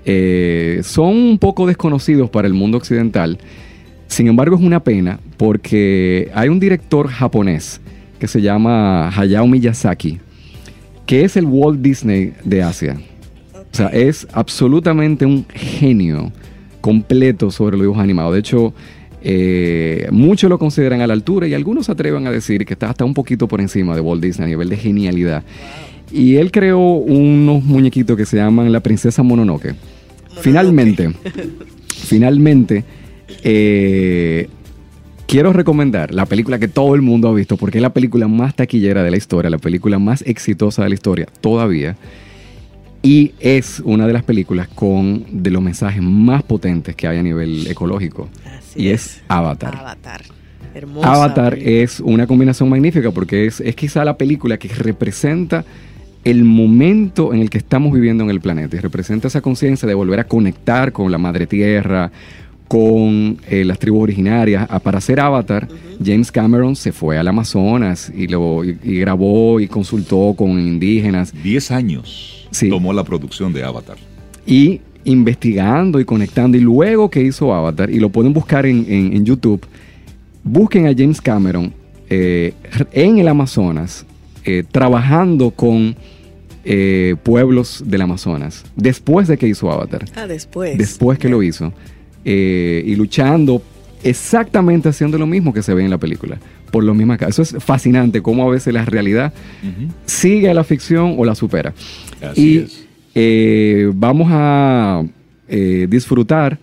eh, son un poco desconocidos para el mundo occidental. Sin embargo es una pena porque hay un director japonés que se llama Hayao Miyazaki que es el Walt Disney de Asia o sea, es absolutamente un genio completo sobre los dibujos animados. De hecho, Eh, muchos lo consideran a la altura y algunos se atreven a decir que está hasta un poquito por encima de Walt Disney a nivel de genialidad. Y él creó unos muñequitos que se llaman la princesa Mononoke. Finalmente, finalmente, eh, quiero recomendar la película que todo el mundo ha visto, porque es la película más taquillera de la historia, la película más exitosa de la historia todavía. Y es una de las películas con de los mensajes más potentes que hay a nivel ecológico. Así y es Avatar. Avatar. Hermosa Avatar película. es una combinación magnífica porque es, es quizá la película que representa el momento en el que estamos viviendo en el planeta y representa esa conciencia de volver a conectar con la madre tierra, con eh, las tribus originarias. Ah, para hacer Avatar, James Cameron se fue al Amazonas y, lo, y, y grabó y consultó con indígenas. 10 años Sí. tomó la producción de Avatar. y investigando y conectando. Y luego que hizo Avatar, y lo pueden buscar en, en- en YouTube, busquen a James Cameron eh, en el Amazonas, eh, trabajando con eh, pueblos del Amazonas, después de que hizo Avatar, Ah, después. después que lo hizo, eh, y luchando exactamente haciendo lo mismo que se ve en la película. Por lo mismo acá. Eso es fascinante, cómo a veces la realidad sigue a la ficción o la supera. Así y es. eh, vamos a eh, disfrutar,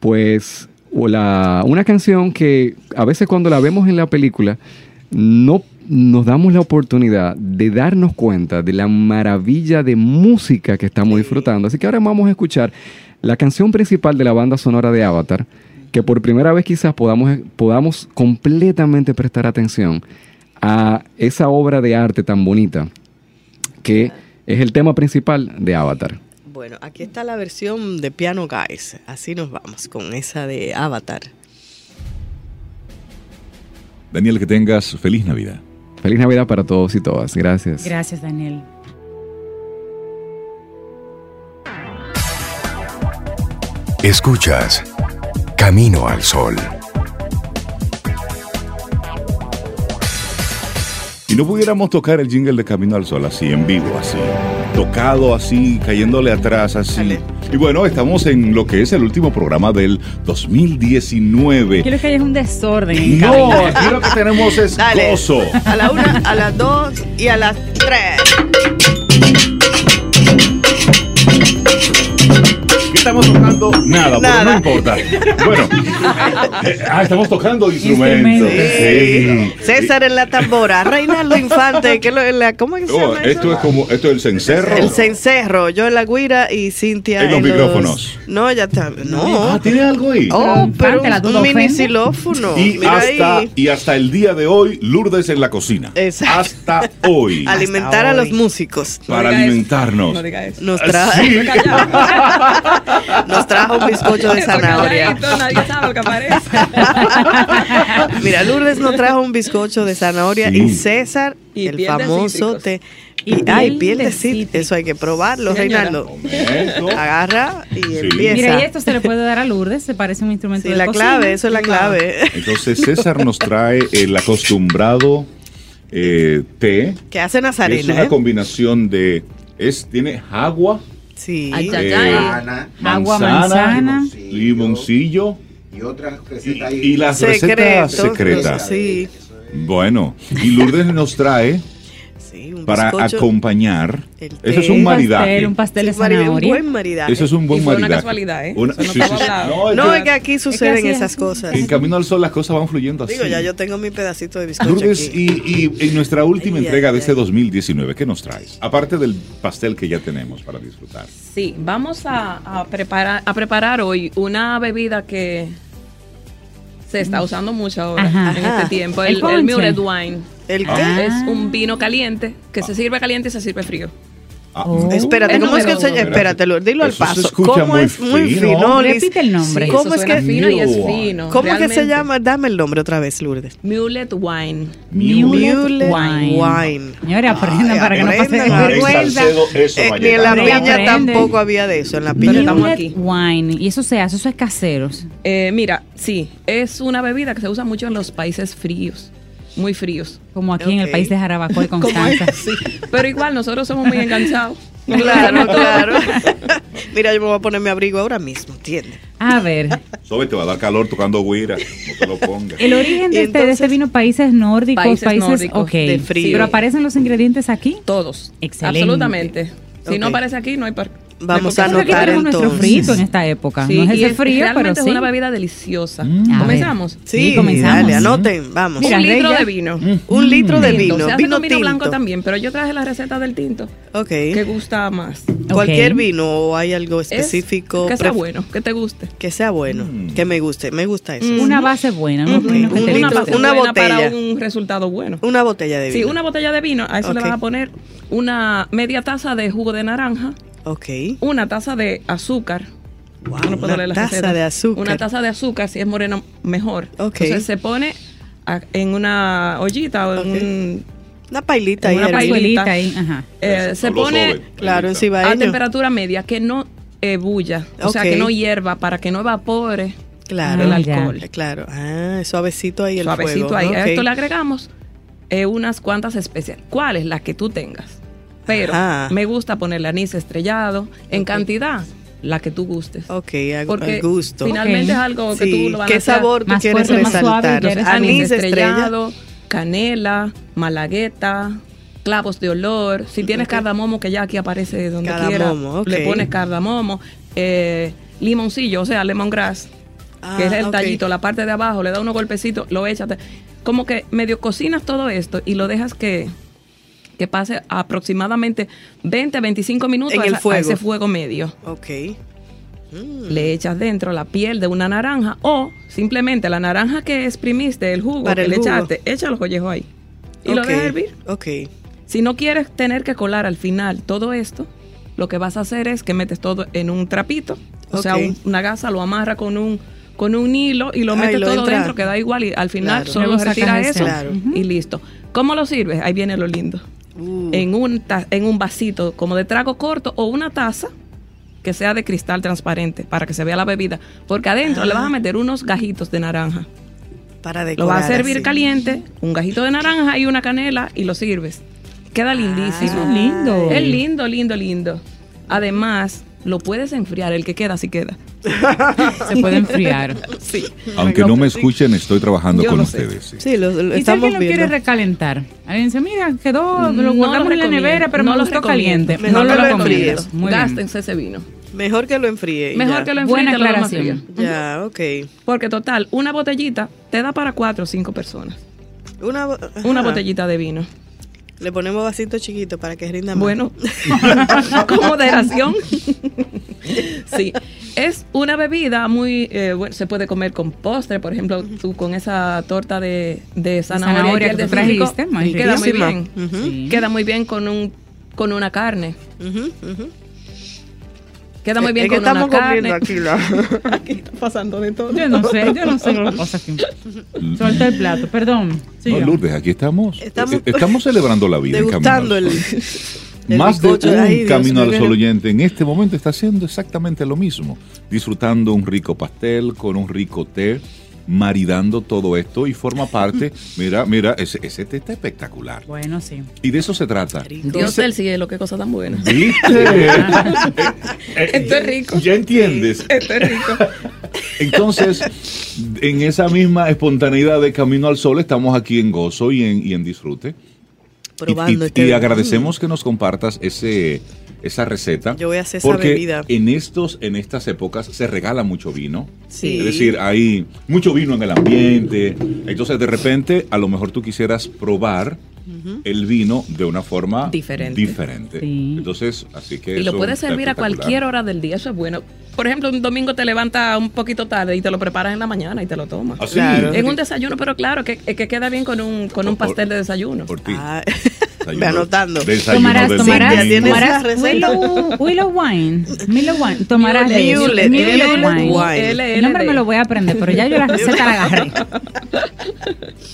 pues, o la- una canción que a veces cuando la vemos en la película, no nos damos la oportunidad de darnos cuenta de la maravilla de música que estamos disfrutando. Así que ahora vamos a escuchar la canción principal de la banda sonora de Avatar, que por primera vez quizás podamos, podamos completamente prestar atención a esa obra de arte tan bonita que es el tema principal de Avatar. Bueno, aquí está la versión de Piano Guys. Así nos vamos con esa de Avatar. Daniel, que tengas feliz Navidad. Feliz Navidad para todos y todas. Gracias. Gracias, Daniel. Escuchas Camino al Sol. Y no pudiéramos tocar el jingle de Camino al Sol así, en vivo, así. Tocado así, cayéndole atrás así. Dale. Y bueno, estamos en lo que es el último programa del 2019. Quiero que haya un desorden en No, aquí lo que tenemos es Dale. gozo. A la una, a las dos y a las tres. ¿Qué estamos tocando? Nada, pero Nada. no importa. Bueno, eh, ah, estamos tocando instrumentos. Sí. César en la tambora, Reinaldo Infante, que lo, en la, ¿cómo se Oh, llama esto eso? es como, esto es el cencerro. El cencerro, yo en la guira y Cintia En los micrófonos. No, ya está. No. Ah, ¿tiene algo ahí? Oh, pero la un mini xilófono. Y Mira hasta, ahí. y hasta el día de hoy, Lourdes en la cocina. Exacto. Hasta hoy. Alimentar a hoy. los músicos. para diga eso. alimentarnos. No diga eso. Nos, Ah, tra- sí. nos trajo un bizcocho de zanahoria. Calladito, Nadie sabe lo que aparece. Mira, Lourdes nos trajo un bizcocho de zanahoria Sí. y César, Y el famoso té. Y Y, ay, piel de. Eso hay que probarlo, Sí. Reinaldo. Agarra y empieza. Mira, y esto se le puede dar a Lourdes, se parece un instrumento Sí, de la cocina. clave, eso es la clave. Entonces César nos trae el acostumbrado eh, té. Que hace que es Nazarena, una ¿eh? combinación de... Es, tiene agua, Sí. Eh, ay. Ana Agua, manzana, manzana. limoncillo y otras recetas y las recetas secretas. Sí. Bueno, y Lourdes nos trae Sí, un para bizcocho. acompañar. el Eso es un Un maridaje. pastel, un pastel de mari- un zanahoria. buen maridaje. Eso es un buen Y fue una maridaje. casualidad, ¿eh? Una- sí. No, es No, que es que aquí suceden es. esas cosas. en Camino al Sol las cosas van fluyendo así. Digo, ya yo tengo mi pedacito de bizcocho Lourdes, aquí. y, y en nuestra última Ay, entrega ay, de este ay. 2019, ¿qué nos traes? Aparte del pastel que ya tenemos para disfrutar. Sí, vamos a, a preparar, a preparar hoy una bebida que se está usando mucho ahora Ajá. en este tiempo, El el, el mulled wine. ¿El qué? Ah. Es un vino caliente que se sirve caliente y se sirve frío. Ah, Oh. Espérate, Es ¿cómo es que se Espérate, Lourdes, dilo al Eso se paso. escucha ¿Cómo muy es muy fino. fino? Liz? Repite el nombre. Sí, ¿Cómo eso es suena que- fino y es fino. ¿Cómo es que se realmente. llama? Dame el nombre otra vez, Lourdes. Mulled wine. Mulet Mulet wine. wine. Señores, aprendan para que no pase aprendan. En vergüenza. Salcedo eso Eh, ni en la. Aprende, piña aprende. tampoco había de eso. En la Pero piña estamos Mulet aquí. wine. Y eso se hace, eso es casero. Eh, mira, sí, es una bebida que se usa mucho en los países fríos, muy fríos. Como aquí en el país de Jarabacoa y Constanza. sí. Pero igual nosotros somos muy enganchados. Claro, claro. Mira, yo me voy a poner mi abrigo ahora mismo, ¿entiendes? A ver, Sobe, te va a dar calor tocando guira. No te lo pongas. el origen de este, de este vino, países nórdicos, Países países, nórdicos, de frío. Pero aparecen los ingredientes aquí. Todos. Excelente. Absolutamente. Si no aparece aquí, no hay par- Vamos a anotar nuestro entonces. frito en esta época. Sí, no es y ese frío, pero realmente sí. es una bebida deliciosa. Mm. Comenzamos. Sí, Sí, comenzamos. dale, anoten, vamos. Mira, un litro ya- de vino. Un litro de Tinto. vino, Se hace vino con vino tinto. blanco también, pero yo traje la receta del tinto. Ok. que gusta más? Cualquier vino o hay algo Es específico que sea bueno, que te guste. que sea bueno, Mm. que me guste, me gusta eso. Mm. Una base buena, ¿no? Un que una, litro- base una buena para botella. un resultado bueno. Una botella de Sí, vino. una botella de vino, a eso le vas a poner una media taza de jugo de naranja, Ok. una taza de azúcar. Wow, no puedo una leer la taza receta. de azúcar. Una taza de azúcar, si es moreno, mejor. Ok. Entonces se pone a- en una ollita o en Ok. un- Una pailita ahí. Una pailita. Ahí, ajá. eh, se pone Sobe, Claro, a temperatura media, que no eh, bulla, o sea, que no hierva, para que no evapore Claro. el Ah, ya. alcohol. Claro. Ah, suavecito ahí el Suavecito fuego. ahí. A esto le agregamos eh, unas cuantas especias. ¿Cuáles? Las que tú tengas. Pero Ajá. me gusta ponerle anís estrellado en cantidad, la que tú gustes. Ok, a- Porque al gusto. finalmente es algo que Sí, tú lo vas a ¿Qué sabor tú más quieres fuerte, suave, resaltar? quieres Anís Anís estrella. estrellado, canela, malagueta, clavos de olor. Si tienes cardamomo, que ya aquí aparece donde Cardamomo, quiera, le pones cardamomo. Eh, limoncillo, o sea, lemongrass, que es Ah, el tallito, la parte de abajo, le da unos golpecitos, lo echas. Como que medio cocinas todo esto y lo dejas que, que pase aproximadamente 20, 25 minutos En a el a fuego. ese fuego medio. Ok. Mm. Le echas dentro la piel de una naranja o simplemente la naranja que exprimiste, el jugo Para que el le jugo. echaste, echa los collejos ahí. Y lo Ok, dejas hervir. Ok. Si no quieres tener que colar al final todo esto, lo que vas a hacer es que metes todo en un trapito, o sea, un- una gasa, lo amarra con un con un hilo y lo metes lo todo entra- dentro, queda igual y al final Claro. solo retira eso eso. Claro. y listo. ¿Cómo lo sirves? Ahí viene lo lindo. Uh, En un en un vasito como de trago corto o una taza que sea de cristal transparente para que se vea la bebida, porque adentro le vas a Ah. meter unos gajitos de naranja. para Lo decorar vas a servir así. caliente, un gajito de naranja y una canela y lo sirves. Queda lindísimo. Eso es lindo. Es lindo, lindo, lindo. Además, lo puedes enfriar, el que queda, sí queda. Se puede enfriar. Sí. Aunque no me escuchen, estoy trabajando Yo con lo sé. ustedes. sí. Sí, lo, lo Y si alguien lo quiere recalentar, alguien dice, mira, quedó, No lo guardamos lo en la nevera, pero no me lo gustó caliente. Mejor no que lo lo enfríes. recomiendo. Muy bien. Gástense ese vino. Mejor que lo enfríe. Mejor ya. que lo enfríe Buena aclaración. Ya, ok. Porque total, una botellita te da para cuatro o cinco personas. Una, bo- Una botellita de vino. Le ponemos vasito chiquito para que rinda más. Bueno, con moderación. sí, es una bebida muy, eh, bueno, se puede comer con postre, por ejemplo, tú con esa torta de, de zanahoria, que de tú cítrico, trajiste, muy queda muy bien. Sí. Queda muy bien con un con una carne. Ujú, ujú. Queda muy bien Es que con una estamos comiendo carne. aquí la- Aquí está pasando de todo. Yo no sé, yo no sé las cosas aquí. Suelta el plato, perdón. No. Lourdes, aquí estamos. Estamos- Eh, estamos celebrando la vida. en Degustando Camino el, Más de un. Ay, camino al qué- sol oyente en este momento está haciendo exactamente lo mismo, disfrutando un rico pastel con un rico té, maridando todo esto y forma parte, mira, mira, ese, ese té está espectacular. Bueno, sí. Y de eso se trata. Rico. Dios del cielo, qué cosa tan buena. ¿Viste? Esto es rico. Ya entiendes. Esto es rico. Entonces, en esa misma espontaneidad de Camino al Sol, estamos aquí en gozo y en, y en disfrute. Y- Probando y, este- y agradecemos que nos compartas ese, esa receta. Yo voy a hacer esa porque bebida. en estos, en estas épocas se regala mucho vino. Sí. Es decir, hay mucho vino en el ambiente. Entonces, de repente, a lo mejor tú quisieras probar el vino de una forma Diferente. diferente. Sí. Entonces, así que Y lo puedes servir a cualquier hora del día, eso es bueno. Por ejemplo, un domingo te levantas un poquito tarde y te lo preparas en la mañana y te lo tomas. Claro. En un desayuno, pero claro, que, que queda bien con un, con un pastel de desayuno. Por ti. Ah, Desayuno- anotando. desayuno Tomarás, del tomarás, domingo. ¿tienes tomarás? Willow, Willow Wine. Willow Wine. Tomarás Mulet, Wine. Wine. L, El nombre me lo voy a aprender, pero ya yo la receta la agarré.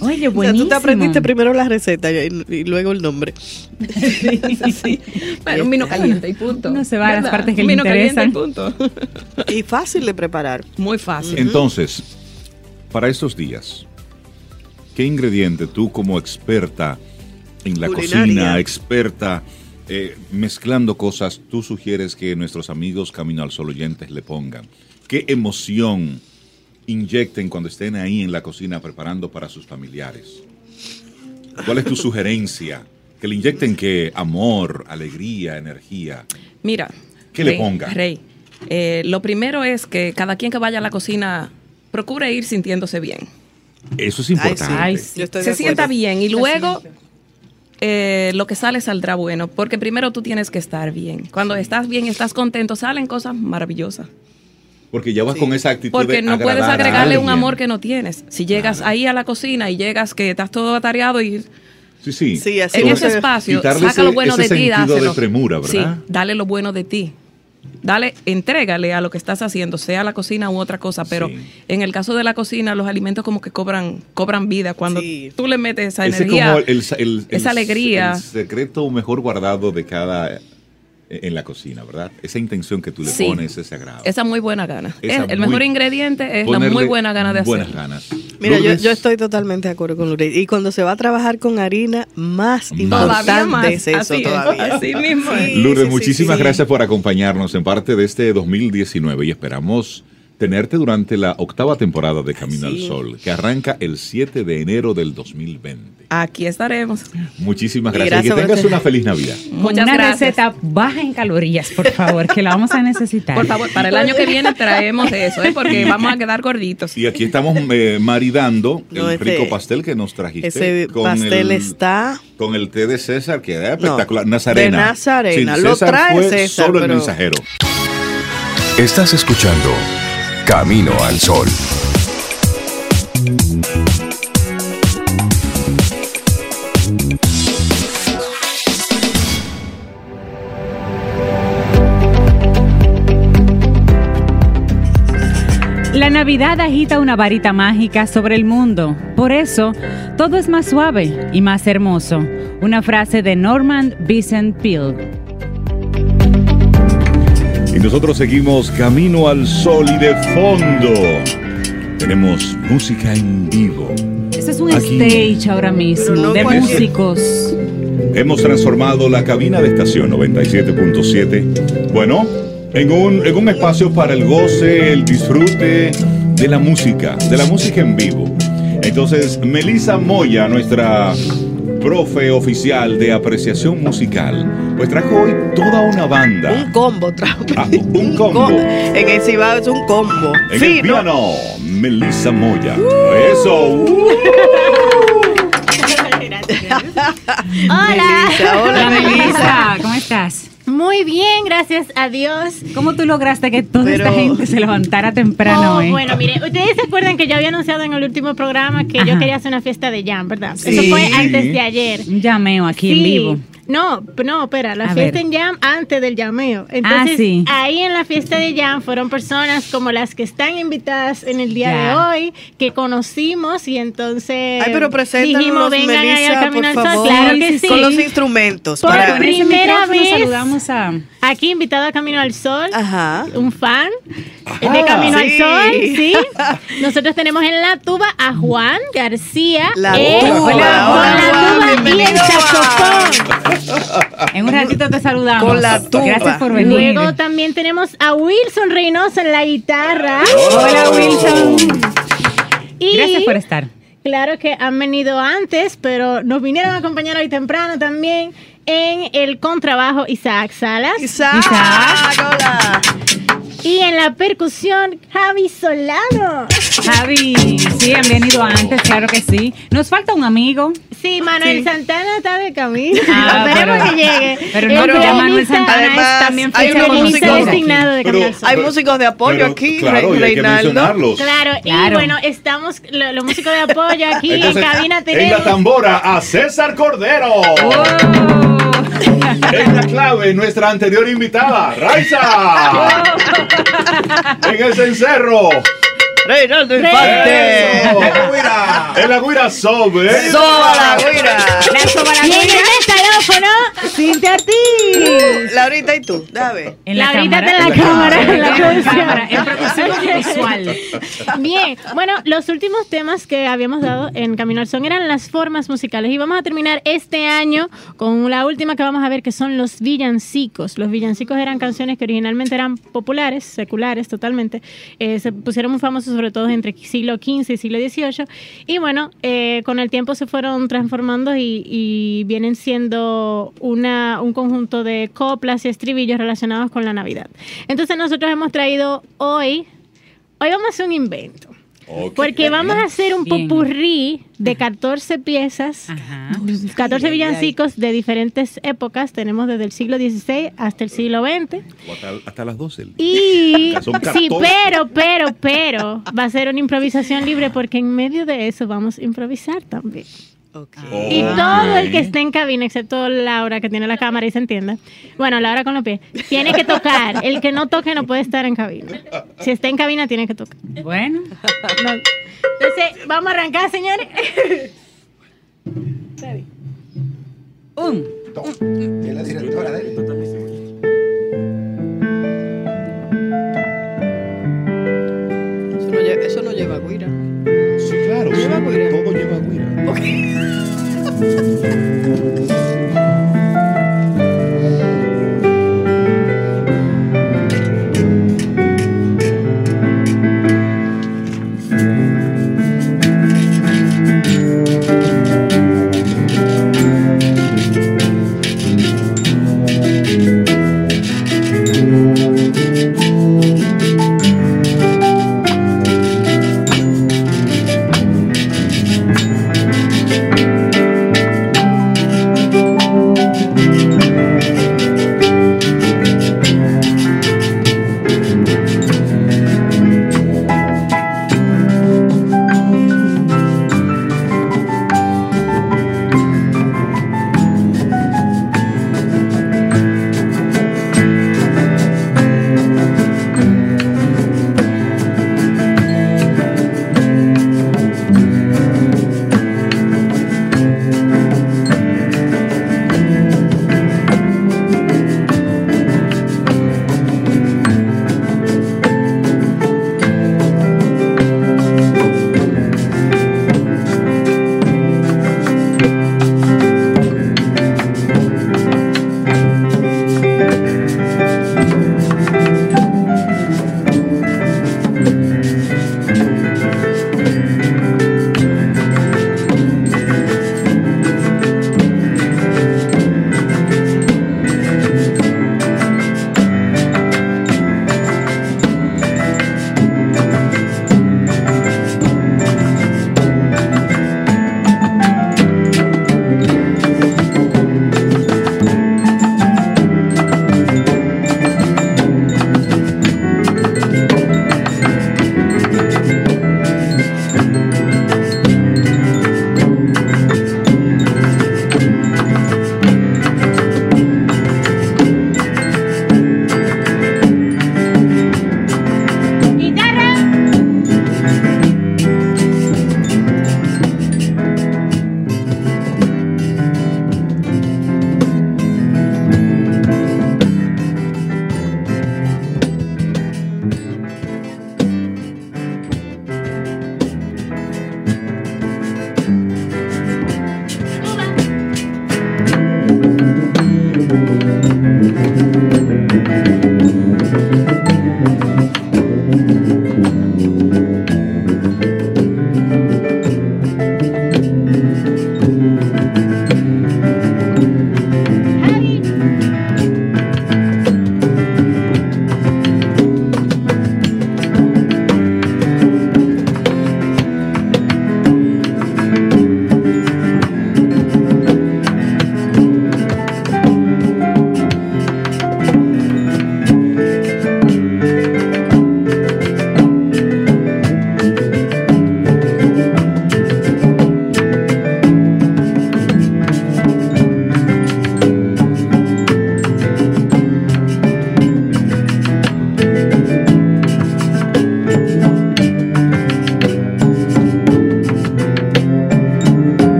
Oye, O sea, buenísimo. tú te aprendiste primero la receta y, y luego el nombre. sí. Bueno, un vino caliente y punto. Uno se va a las partes que Un le vino caliente y interesan. punto. Y fácil de preparar. Muy fácil. Entonces, para estos días, ¿qué ingrediente tú como experta en la Culinaria. cocina, experta eh, mezclando cosas, tú sugieres que nuestros amigos Camino al Sol oyentes le pongan? ¿Qué emoción inyecten cuando estén ahí en la cocina preparando para sus familiares? ¿Cuál es tu sugerencia? Que le inyecten qué? Amor, alegría, energía. Mira. ¿Qué le ponga? Rey, eh, lo primero es que cada quien que vaya a la cocina procure ir sintiéndose bien. Eso es importante. Ay, sí. Yo estoy se sienta bien y luego eh, lo que sale saldrá bueno, porque primero tú tienes que estar bien. Cuando estás bien, estás contento, salen cosas maravillosas. Porque ya vas con esa actitud Porque de no puedes agregarle un amor que no tienes. Si llegas Claro. ahí a la cocina y llegas que estás todo atareado y Sí, sí. Sí, así en es. ese espacio, saca ese- lo bueno ese de ti, sentido de premura, ¿verdad? Sí, dale lo bueno de ti. Dale, entrégale a lo que estás haciendo, sea la cocina u otra cosa, pero Sí. en el caso de la cocina, los alimentos como que cobran, cobran vida. Cuando Sí. tú le metes esa Ese energía, como el, el- el- esa alegría. El secreto mejor guardado de cada en la cocina, ¿verdad? Esa intención que tú le Sí. pones, ese agrado. esa muy buena gana. Esa el muy- mejor ingrediente es la muy buena gana de Buenas hacerlo. ganas. Mira, yo, estoy totalmente de acuerdo con Lourdes. Y cuando se va a trabajar con harina, más Todavía importante más. es eso Así es. todavía. Así mismo. Sí, Lourdes, sí, sí, muchísimas sí. gracias por acompañarnos en parte de este 2019 y esperamos tenerte durante la octava temporada de Camino Sí. al Sol, que arranca el 7 de enero del 2020. Aquí estaremos. Muchísimas Y gracias y, gracias que por tengas una feliz Navidad. Muchas una gracias. receta baja en calorías, por favor, que la vamos a necesitar. Por favor, para el año que viene traemos eso, ¿eh? porque vamos a quedar gorditos. Y aquí estamos eh, maridando No, el este- rico pastel que nos trajiste Ese con pastel el, está con el té de César, que era No, espectacular. Nazarena. de Nazarena. Sí, Lo César trae fue César, solo el mensajero. Estás escuchando Camino al Sol. La Navidad agita una varita mágica sobre el mundo. Por eso, todo es más suave y más hermoso. Una frase de Norman Vincent Peale. Nosotros seguimos camino al sol y de fondo. Tenemos música en vivo. Este es un Aquí. stage ahora mismo no de cualquier- músicos. Hemos transformado la cabina de estación 97.7, bueno, en un, en un espacio para el goce, el disfrute de la música, de la música en vivo. Entonces, Melissa Moya, nuestra profe oficial de apreciación musical, pues trajo hoy toda una banda. un combo, trajo. Ah, un combo. En el Cibao es un combo. En el piano, Melissa Moya. Eso. uh. Hola. Melissa, hola, Hola, ¿cómo estás? Muy bien, gracias a Dios. ¿Cómo tú lograste que toda Pero- esta gente se levantara temprano Oh, hoy? bueno, mire, ustedes se acuerdan que yo había anunciado en el último programa que Ajá. yo quería hacer una fiesta de jam, ¿verdad? Sí. Eso fue antes de ayer. Un llameo aquí en vivo. No, no, espera, la A fiesta ver. en Jam antes del llameo. Entonces, Ah, sí. ahí en la fiesta de Jam fueron personas como las que están invitadas en el día Ya. de hoy, que conocimos y entonces Ay, pero dijimos, vengan ahí al Camino al Sol. favor, Claro que sí. con los instrumentos. Por para- primera vez. saludamos a... Aquí invitado a Camino al Sol. Ajá. un fan Ajá. de Camino Sí. al Sol, sí. Nosotros tenemos en la tuba a Juan García. La eh, tuba. con Hola, con hola, la tuba y el saxofón. En un ratito te saludamos. Con la tuba. Gracias por venir. Luego también tenemos a Wilson Reynoso en la guitarra. Hola, Wilson. Y Gracias por estar. claro que han venido antes, pero nos vinieron a acompañar hoy temprano también en el contrabajo Isaac Salas. Isaac, Isaac. hola. Y en la percusión Javi Solano. Javi, sí, han venido antes, claro que sí. Nos falta un amigo. Sí, Manuel Sí. Santana está de camino. Ah, Esperemos pero- que llegue. pero no, pero ya Manuel Santana Además, es también hay músicos- designado de Pero-. Hay músicos de apoyo Pero, aquí, claro, Re- Reinaldo. Claro, Claro. y bueno, estamos, lo- los músicos de apoyo aquí Entonces, en cabina en tenemos. la tambora a César Cordero. Oh. En la clave, nuestra anterior invitada, Raiza. en el cencerro. Reinaldo. Infante. En la guira sobe. Soba la güira. y en el teléfono, Cintia Ortiz. Laurita, ¿y tú? Dame. En la Laurita está en la cámara, en la cámara, en producción audiovisual. Bien, bueno, los últimos temas que habíamos dado en Camino al Son eran las formas musicales y vamos a terminar este año con la última que vamos a ver que son los villancicos. Los villancicos eran canciones que originalmente eran populares, seculares totalmente, Eh, se pusieron muy famosos sobre todo entre siglo XV y siglo XVIII y bueno, eh, con el tiempo se fueron transformando y, y vienen siendo una, un conjunto de coplas y estribillos relacionados con la Navidad. Entonces nosotros hemos traído hoy Hoy vamos a hacer un invento. Porque vamos a hacer un popurrí de 14 piezas, Ajá. 14 Ay, ay, villancicos de diferentes épocas. Tenemos desde el siglo XVI hasta el siglo XX. Hasta, hasta las 12. Y sí, 14. pero, pero, pero va a ser una improvisación libre porque en medio de eso vamos a improvisar también. Y todo el que esté en cabina, excepto Laura que tiene la cámara y se entienda, bueno, Laura con los pies, tiene que tocar. El que no toque no puede estar en cabina. Si está en cabina, tiene que tocar. Bueno, No. Entonces, vamos a arrancar, señores. un. Es la directora de él. Eso no lleva guira. Sí, claro, Lleva guira. todo lleva guira.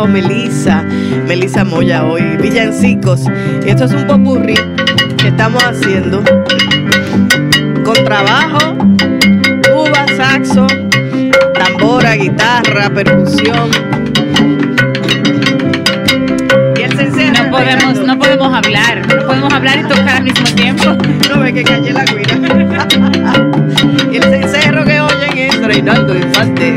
trajo Melissa, Melissa Moya hoy, Villancicos. Y esto es un popurrí que estamos haciendo con trabajo, tuba, saxo, tambora, guitarra, percusión. Y el No podemos, no podemos hablar, no podemos hablar y tocar al mismo tiempo. No ve que callé la guira. y el cencerro que oyen es Reinaldo Infante.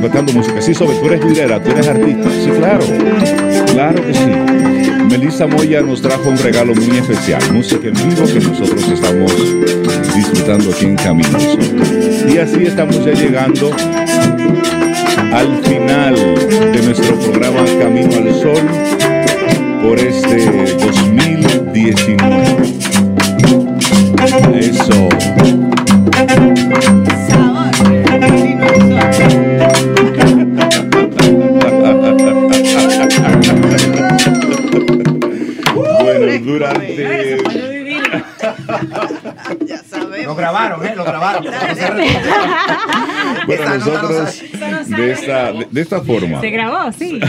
Interpretando música. Sí, sobre, tú eres juguera, tú eres artista. Sí, claro, claro que sí. Melissa Moya nos trajo un regalo muy especial, música en vivo que nosotros estamos disfrutando aquí en Camino al Sol. Y así estamos ya llegando al final de nuestro programa Camino al Sol por este 2019. Grabaron, ¿eh? Lo grabaron. Bueno, Esta no nosotros sale. de esta, de, de esta forma, Se grabó, sí.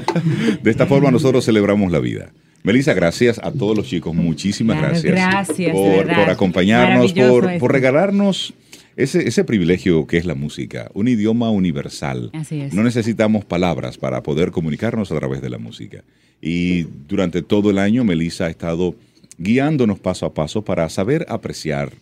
de esta forma nosotros celebramos la vida. Melissa, gracias a todos los chicos, muchísimas Claro, gracias, gracias, por, por acompañarnos, por, por regalarnos ese, ese privilegio que es la música, un idioma universal. Así es. No necesitamos palabras para poder comunicarnos a través de la música. Y durante todo el año, Melissa ha estado guiándonos paso a paso para saber apreciar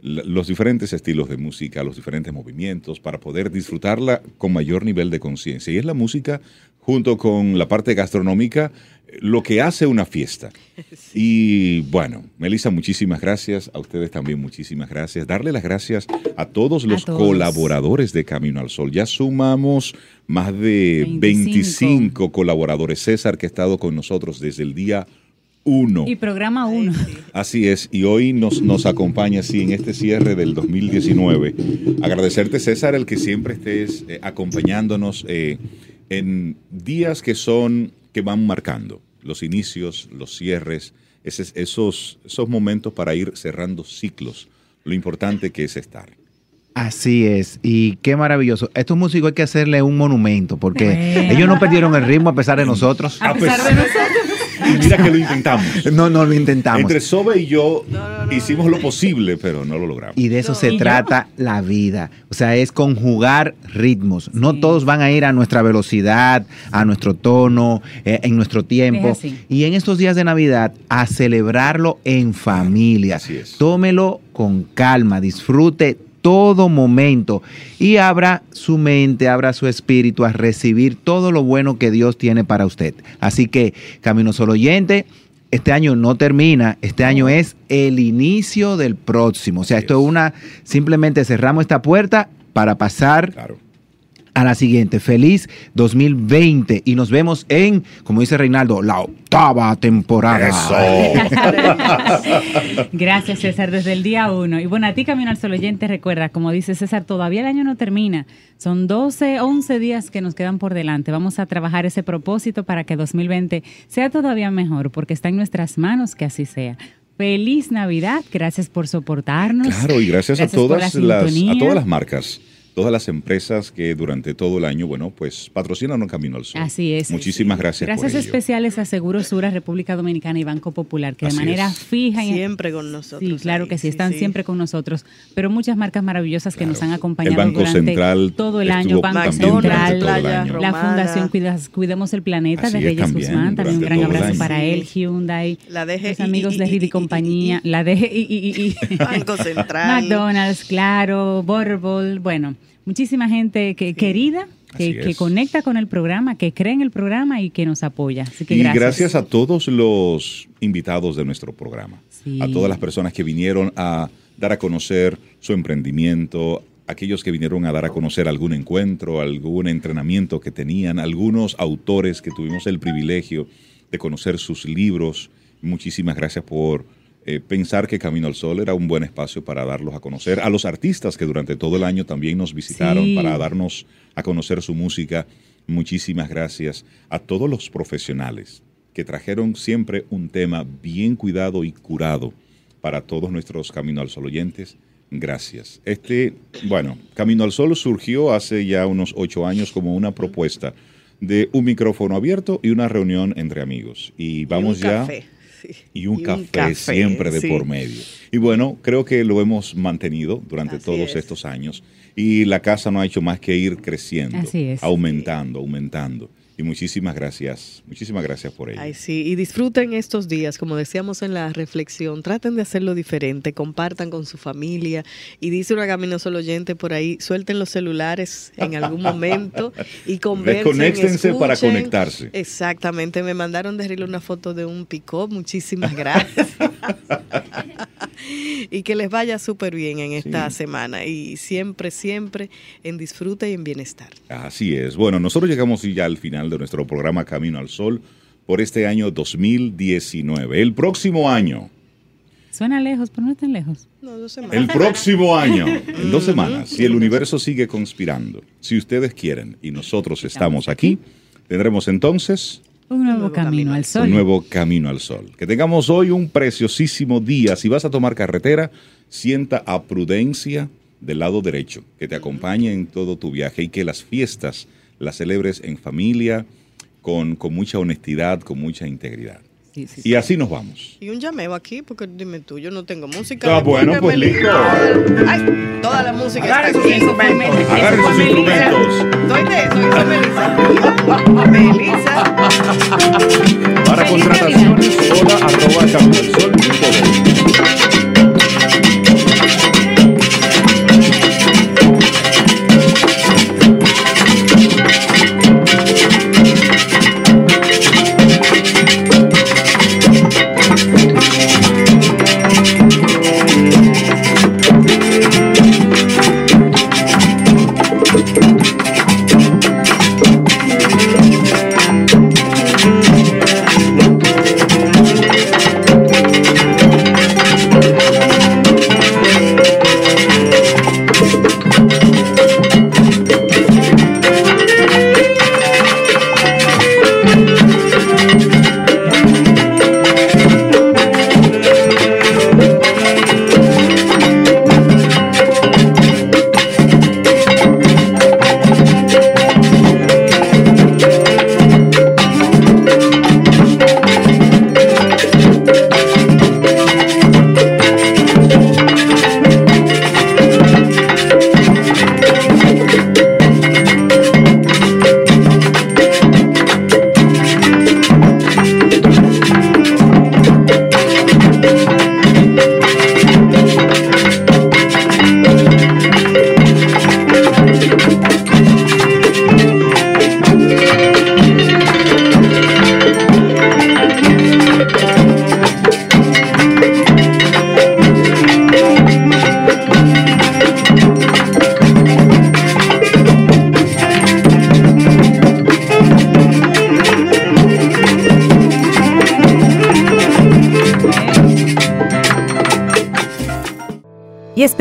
los diferentes estilos de música, los diferentes movimientos, para poder disfrutarla con mayor nivel de conciencia. Y es la música, junto con la parte gastronómica, eh, lo que hace una fiesta. Y bueno, Melissa, muchísimas gracias. A ustedes también muchísimas gracias. Darle las gracias a todos los todos. colaboradores de Camino al Sol. Ya sumamos más de 25. 25 colaboradores. César, que ha estado con nosotros desde el día 1. Y programa uno. Así es, y hoy nos, nos acompaña así en este cierre del 2019. Agradecerte, César, el que siempre estés eh, acompañándonos eh, en días que son, que van marcando los inicios, los cierres, ese- esos, esos momentos para ir cerrando ciclos. Lo importante que es estar. Así es, y qué maravilloso. Estos músicos hay que hacerle un monumento porque ellos no perdieron el ritmo a pesar de nosotros. A pesar de nosotros. Y mira que lo intentamos. No, no lo intentamos. Entre Sobe y yo hicimos lo posible, pero no lo logramos. Y de eso se trata la vida. O sea, es conjugar ritmos. No todos van a ir a nuestra velocidad, a nuestro tono, eh, en nuestro tiempo. Y en estos días de Navidad, a celebrarlo en familia. Así es. Tómelo con calma, disfrute todo momento y abra su mente, abra su espíritu a recibir todo lo bueno que Dios tiene para usted. Así que, Camino Solo Oyente, este año no termina, este año es el inicio del próximo. O sea, esto es es. una, simplemente cerramos esta puerta para pasar Claro. A la siguiente. Feliz 2020 y nos vemos en, como dice Reinaldo, la octava temporada. Gracias, César, desde el día uno. Y bueno, a ti, Camino al Sol Oyente, recuerda, como dice César, todavía el año no termina. Son 12, 11 días que nos quedan por delante. Vamos a trabajar ese propósito para que 2020 sea todavía mejor, porque está en nuestras manos que así sea. Feliz Navidad, gracias por soportarnos. Claro, y gracias, a todas la las, a todas las marcas, todas las empresas que durante todo el año, bueno, pues patrocinan un Camino al Sol. Así es. Muchísimas gracias. Gracias por ello. especiales a Seguro Sura, República Dominicana y Banco Popular, que Así de manera es. fija y Siempre con nosotros. Sí, claro ahí, que sí, están sí. siempre con nosotros, pero muchas marcas maravillosas que nos han acompañado El Banco durante Central todo el año, Banco Central, durante todo el la año. Fundación Cuidas- Cuidemos el Planeta Así de es, Reyes también, Guzmán, también un gran abrazo para Sí. él, Hyundai, La DG los amigos y- de Ridi y- Compañía, la y- Banco Central. McDonald's, claro, Borbol, bueno, muchísima gente que querida que, conecta con el programa, que cree en el programa y que nos apoya. Así que Y gracias. gracias a todos los invitados de nuestro programa, Sí. a todas las personas que vinieron a dar a conocer su emprendimiento, aquellos que vinieron a dar a conocer algún encuentro, algún entrenamiento que tenían, algunos autores que tuvimos el privilegio de conocer sus libros. Muchísimas gracias por eh, pensar que Camino al Sol era un buen espacio para darlos a conocer. A los artistas que durante todo el año también nos visitaron Sí. para darnos a conocer su música. Muchísimas gracias a todos los profesionales que trajeron siempre un tema bien cuidado y curado para todos nuestros Camino al Sol oyentes. Gracias. Este, bueno, Camino al Sol surgió hace ya unos ocho años como una propuesta de un micrófono abierto y una reunión entre amigos. Y vamos un ya. café. Y un, Y un café, café, siempre de sí. por medio. Y bueno, creo que lo hemos mantenido durante Así todos es. estos años y la casa no ha hecho más que ir creciendo, Así es. aumentando, aumentando. Y muchísimas gracias, muchísimas gracias por ello. Ay, sí, y disfruten estos días, como decíamos en la reflexión, traten de hacerlo diferente, compartan con su familia y dice una camino solo oyente por ahí, suelten los celulares en algún momento y conversen, Desconéctense para conectarse. Exactamente, me mandaron de Rilo una foto de un pick-up, muchísimas gracias. y que les vaya súper bien en esta Sí. semana y siempre, siempre en disfrute y en bienestar. Así es. Bueno, nosotros llegamos ya al final de nuestro programa Camino al Sol por este año 2019. El próximo año, Suena lejos, pero no es tan lejos. No, dos semanas. el próximo año, en dos semanas, si el universo sigue conspirando, si ustedes quieren y nosotros estamos aquí, tendremos entonces Un nuevo, camino, al sol. un nuevo camino al sol. Que tengamos hoy un preciosísimo día. Si vas a tomar carretera, sienta a prudencia del lado derecho, que te acompañe en todo tu viaje y que las fiestas las celebres en familia, con, con mucha honestidad, con mucha integridad. Sí, sí, Y así nos vamos. Y un llameo aquí, porque dime tú, yo no tengo música. Ah, bueno, pues listo. Ay, toda la música Agarren está sus aquí. instrumentos. Agarren sus instrumentos Soy de eso, soy Melissa. Melissa. Para contrataciones.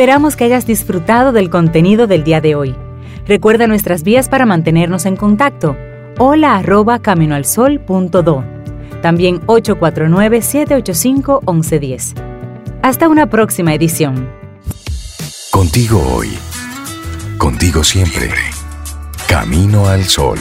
Esperamos que hayas disfrutado del contenido del día de hoy. Recuerda nuestras vías para mantenernos en contacto. Hola arroba caminoalsol.do. También 849-785-1110. Hasta una próxima edición. Contigo hoy. Contigo siempre. Camino al sol.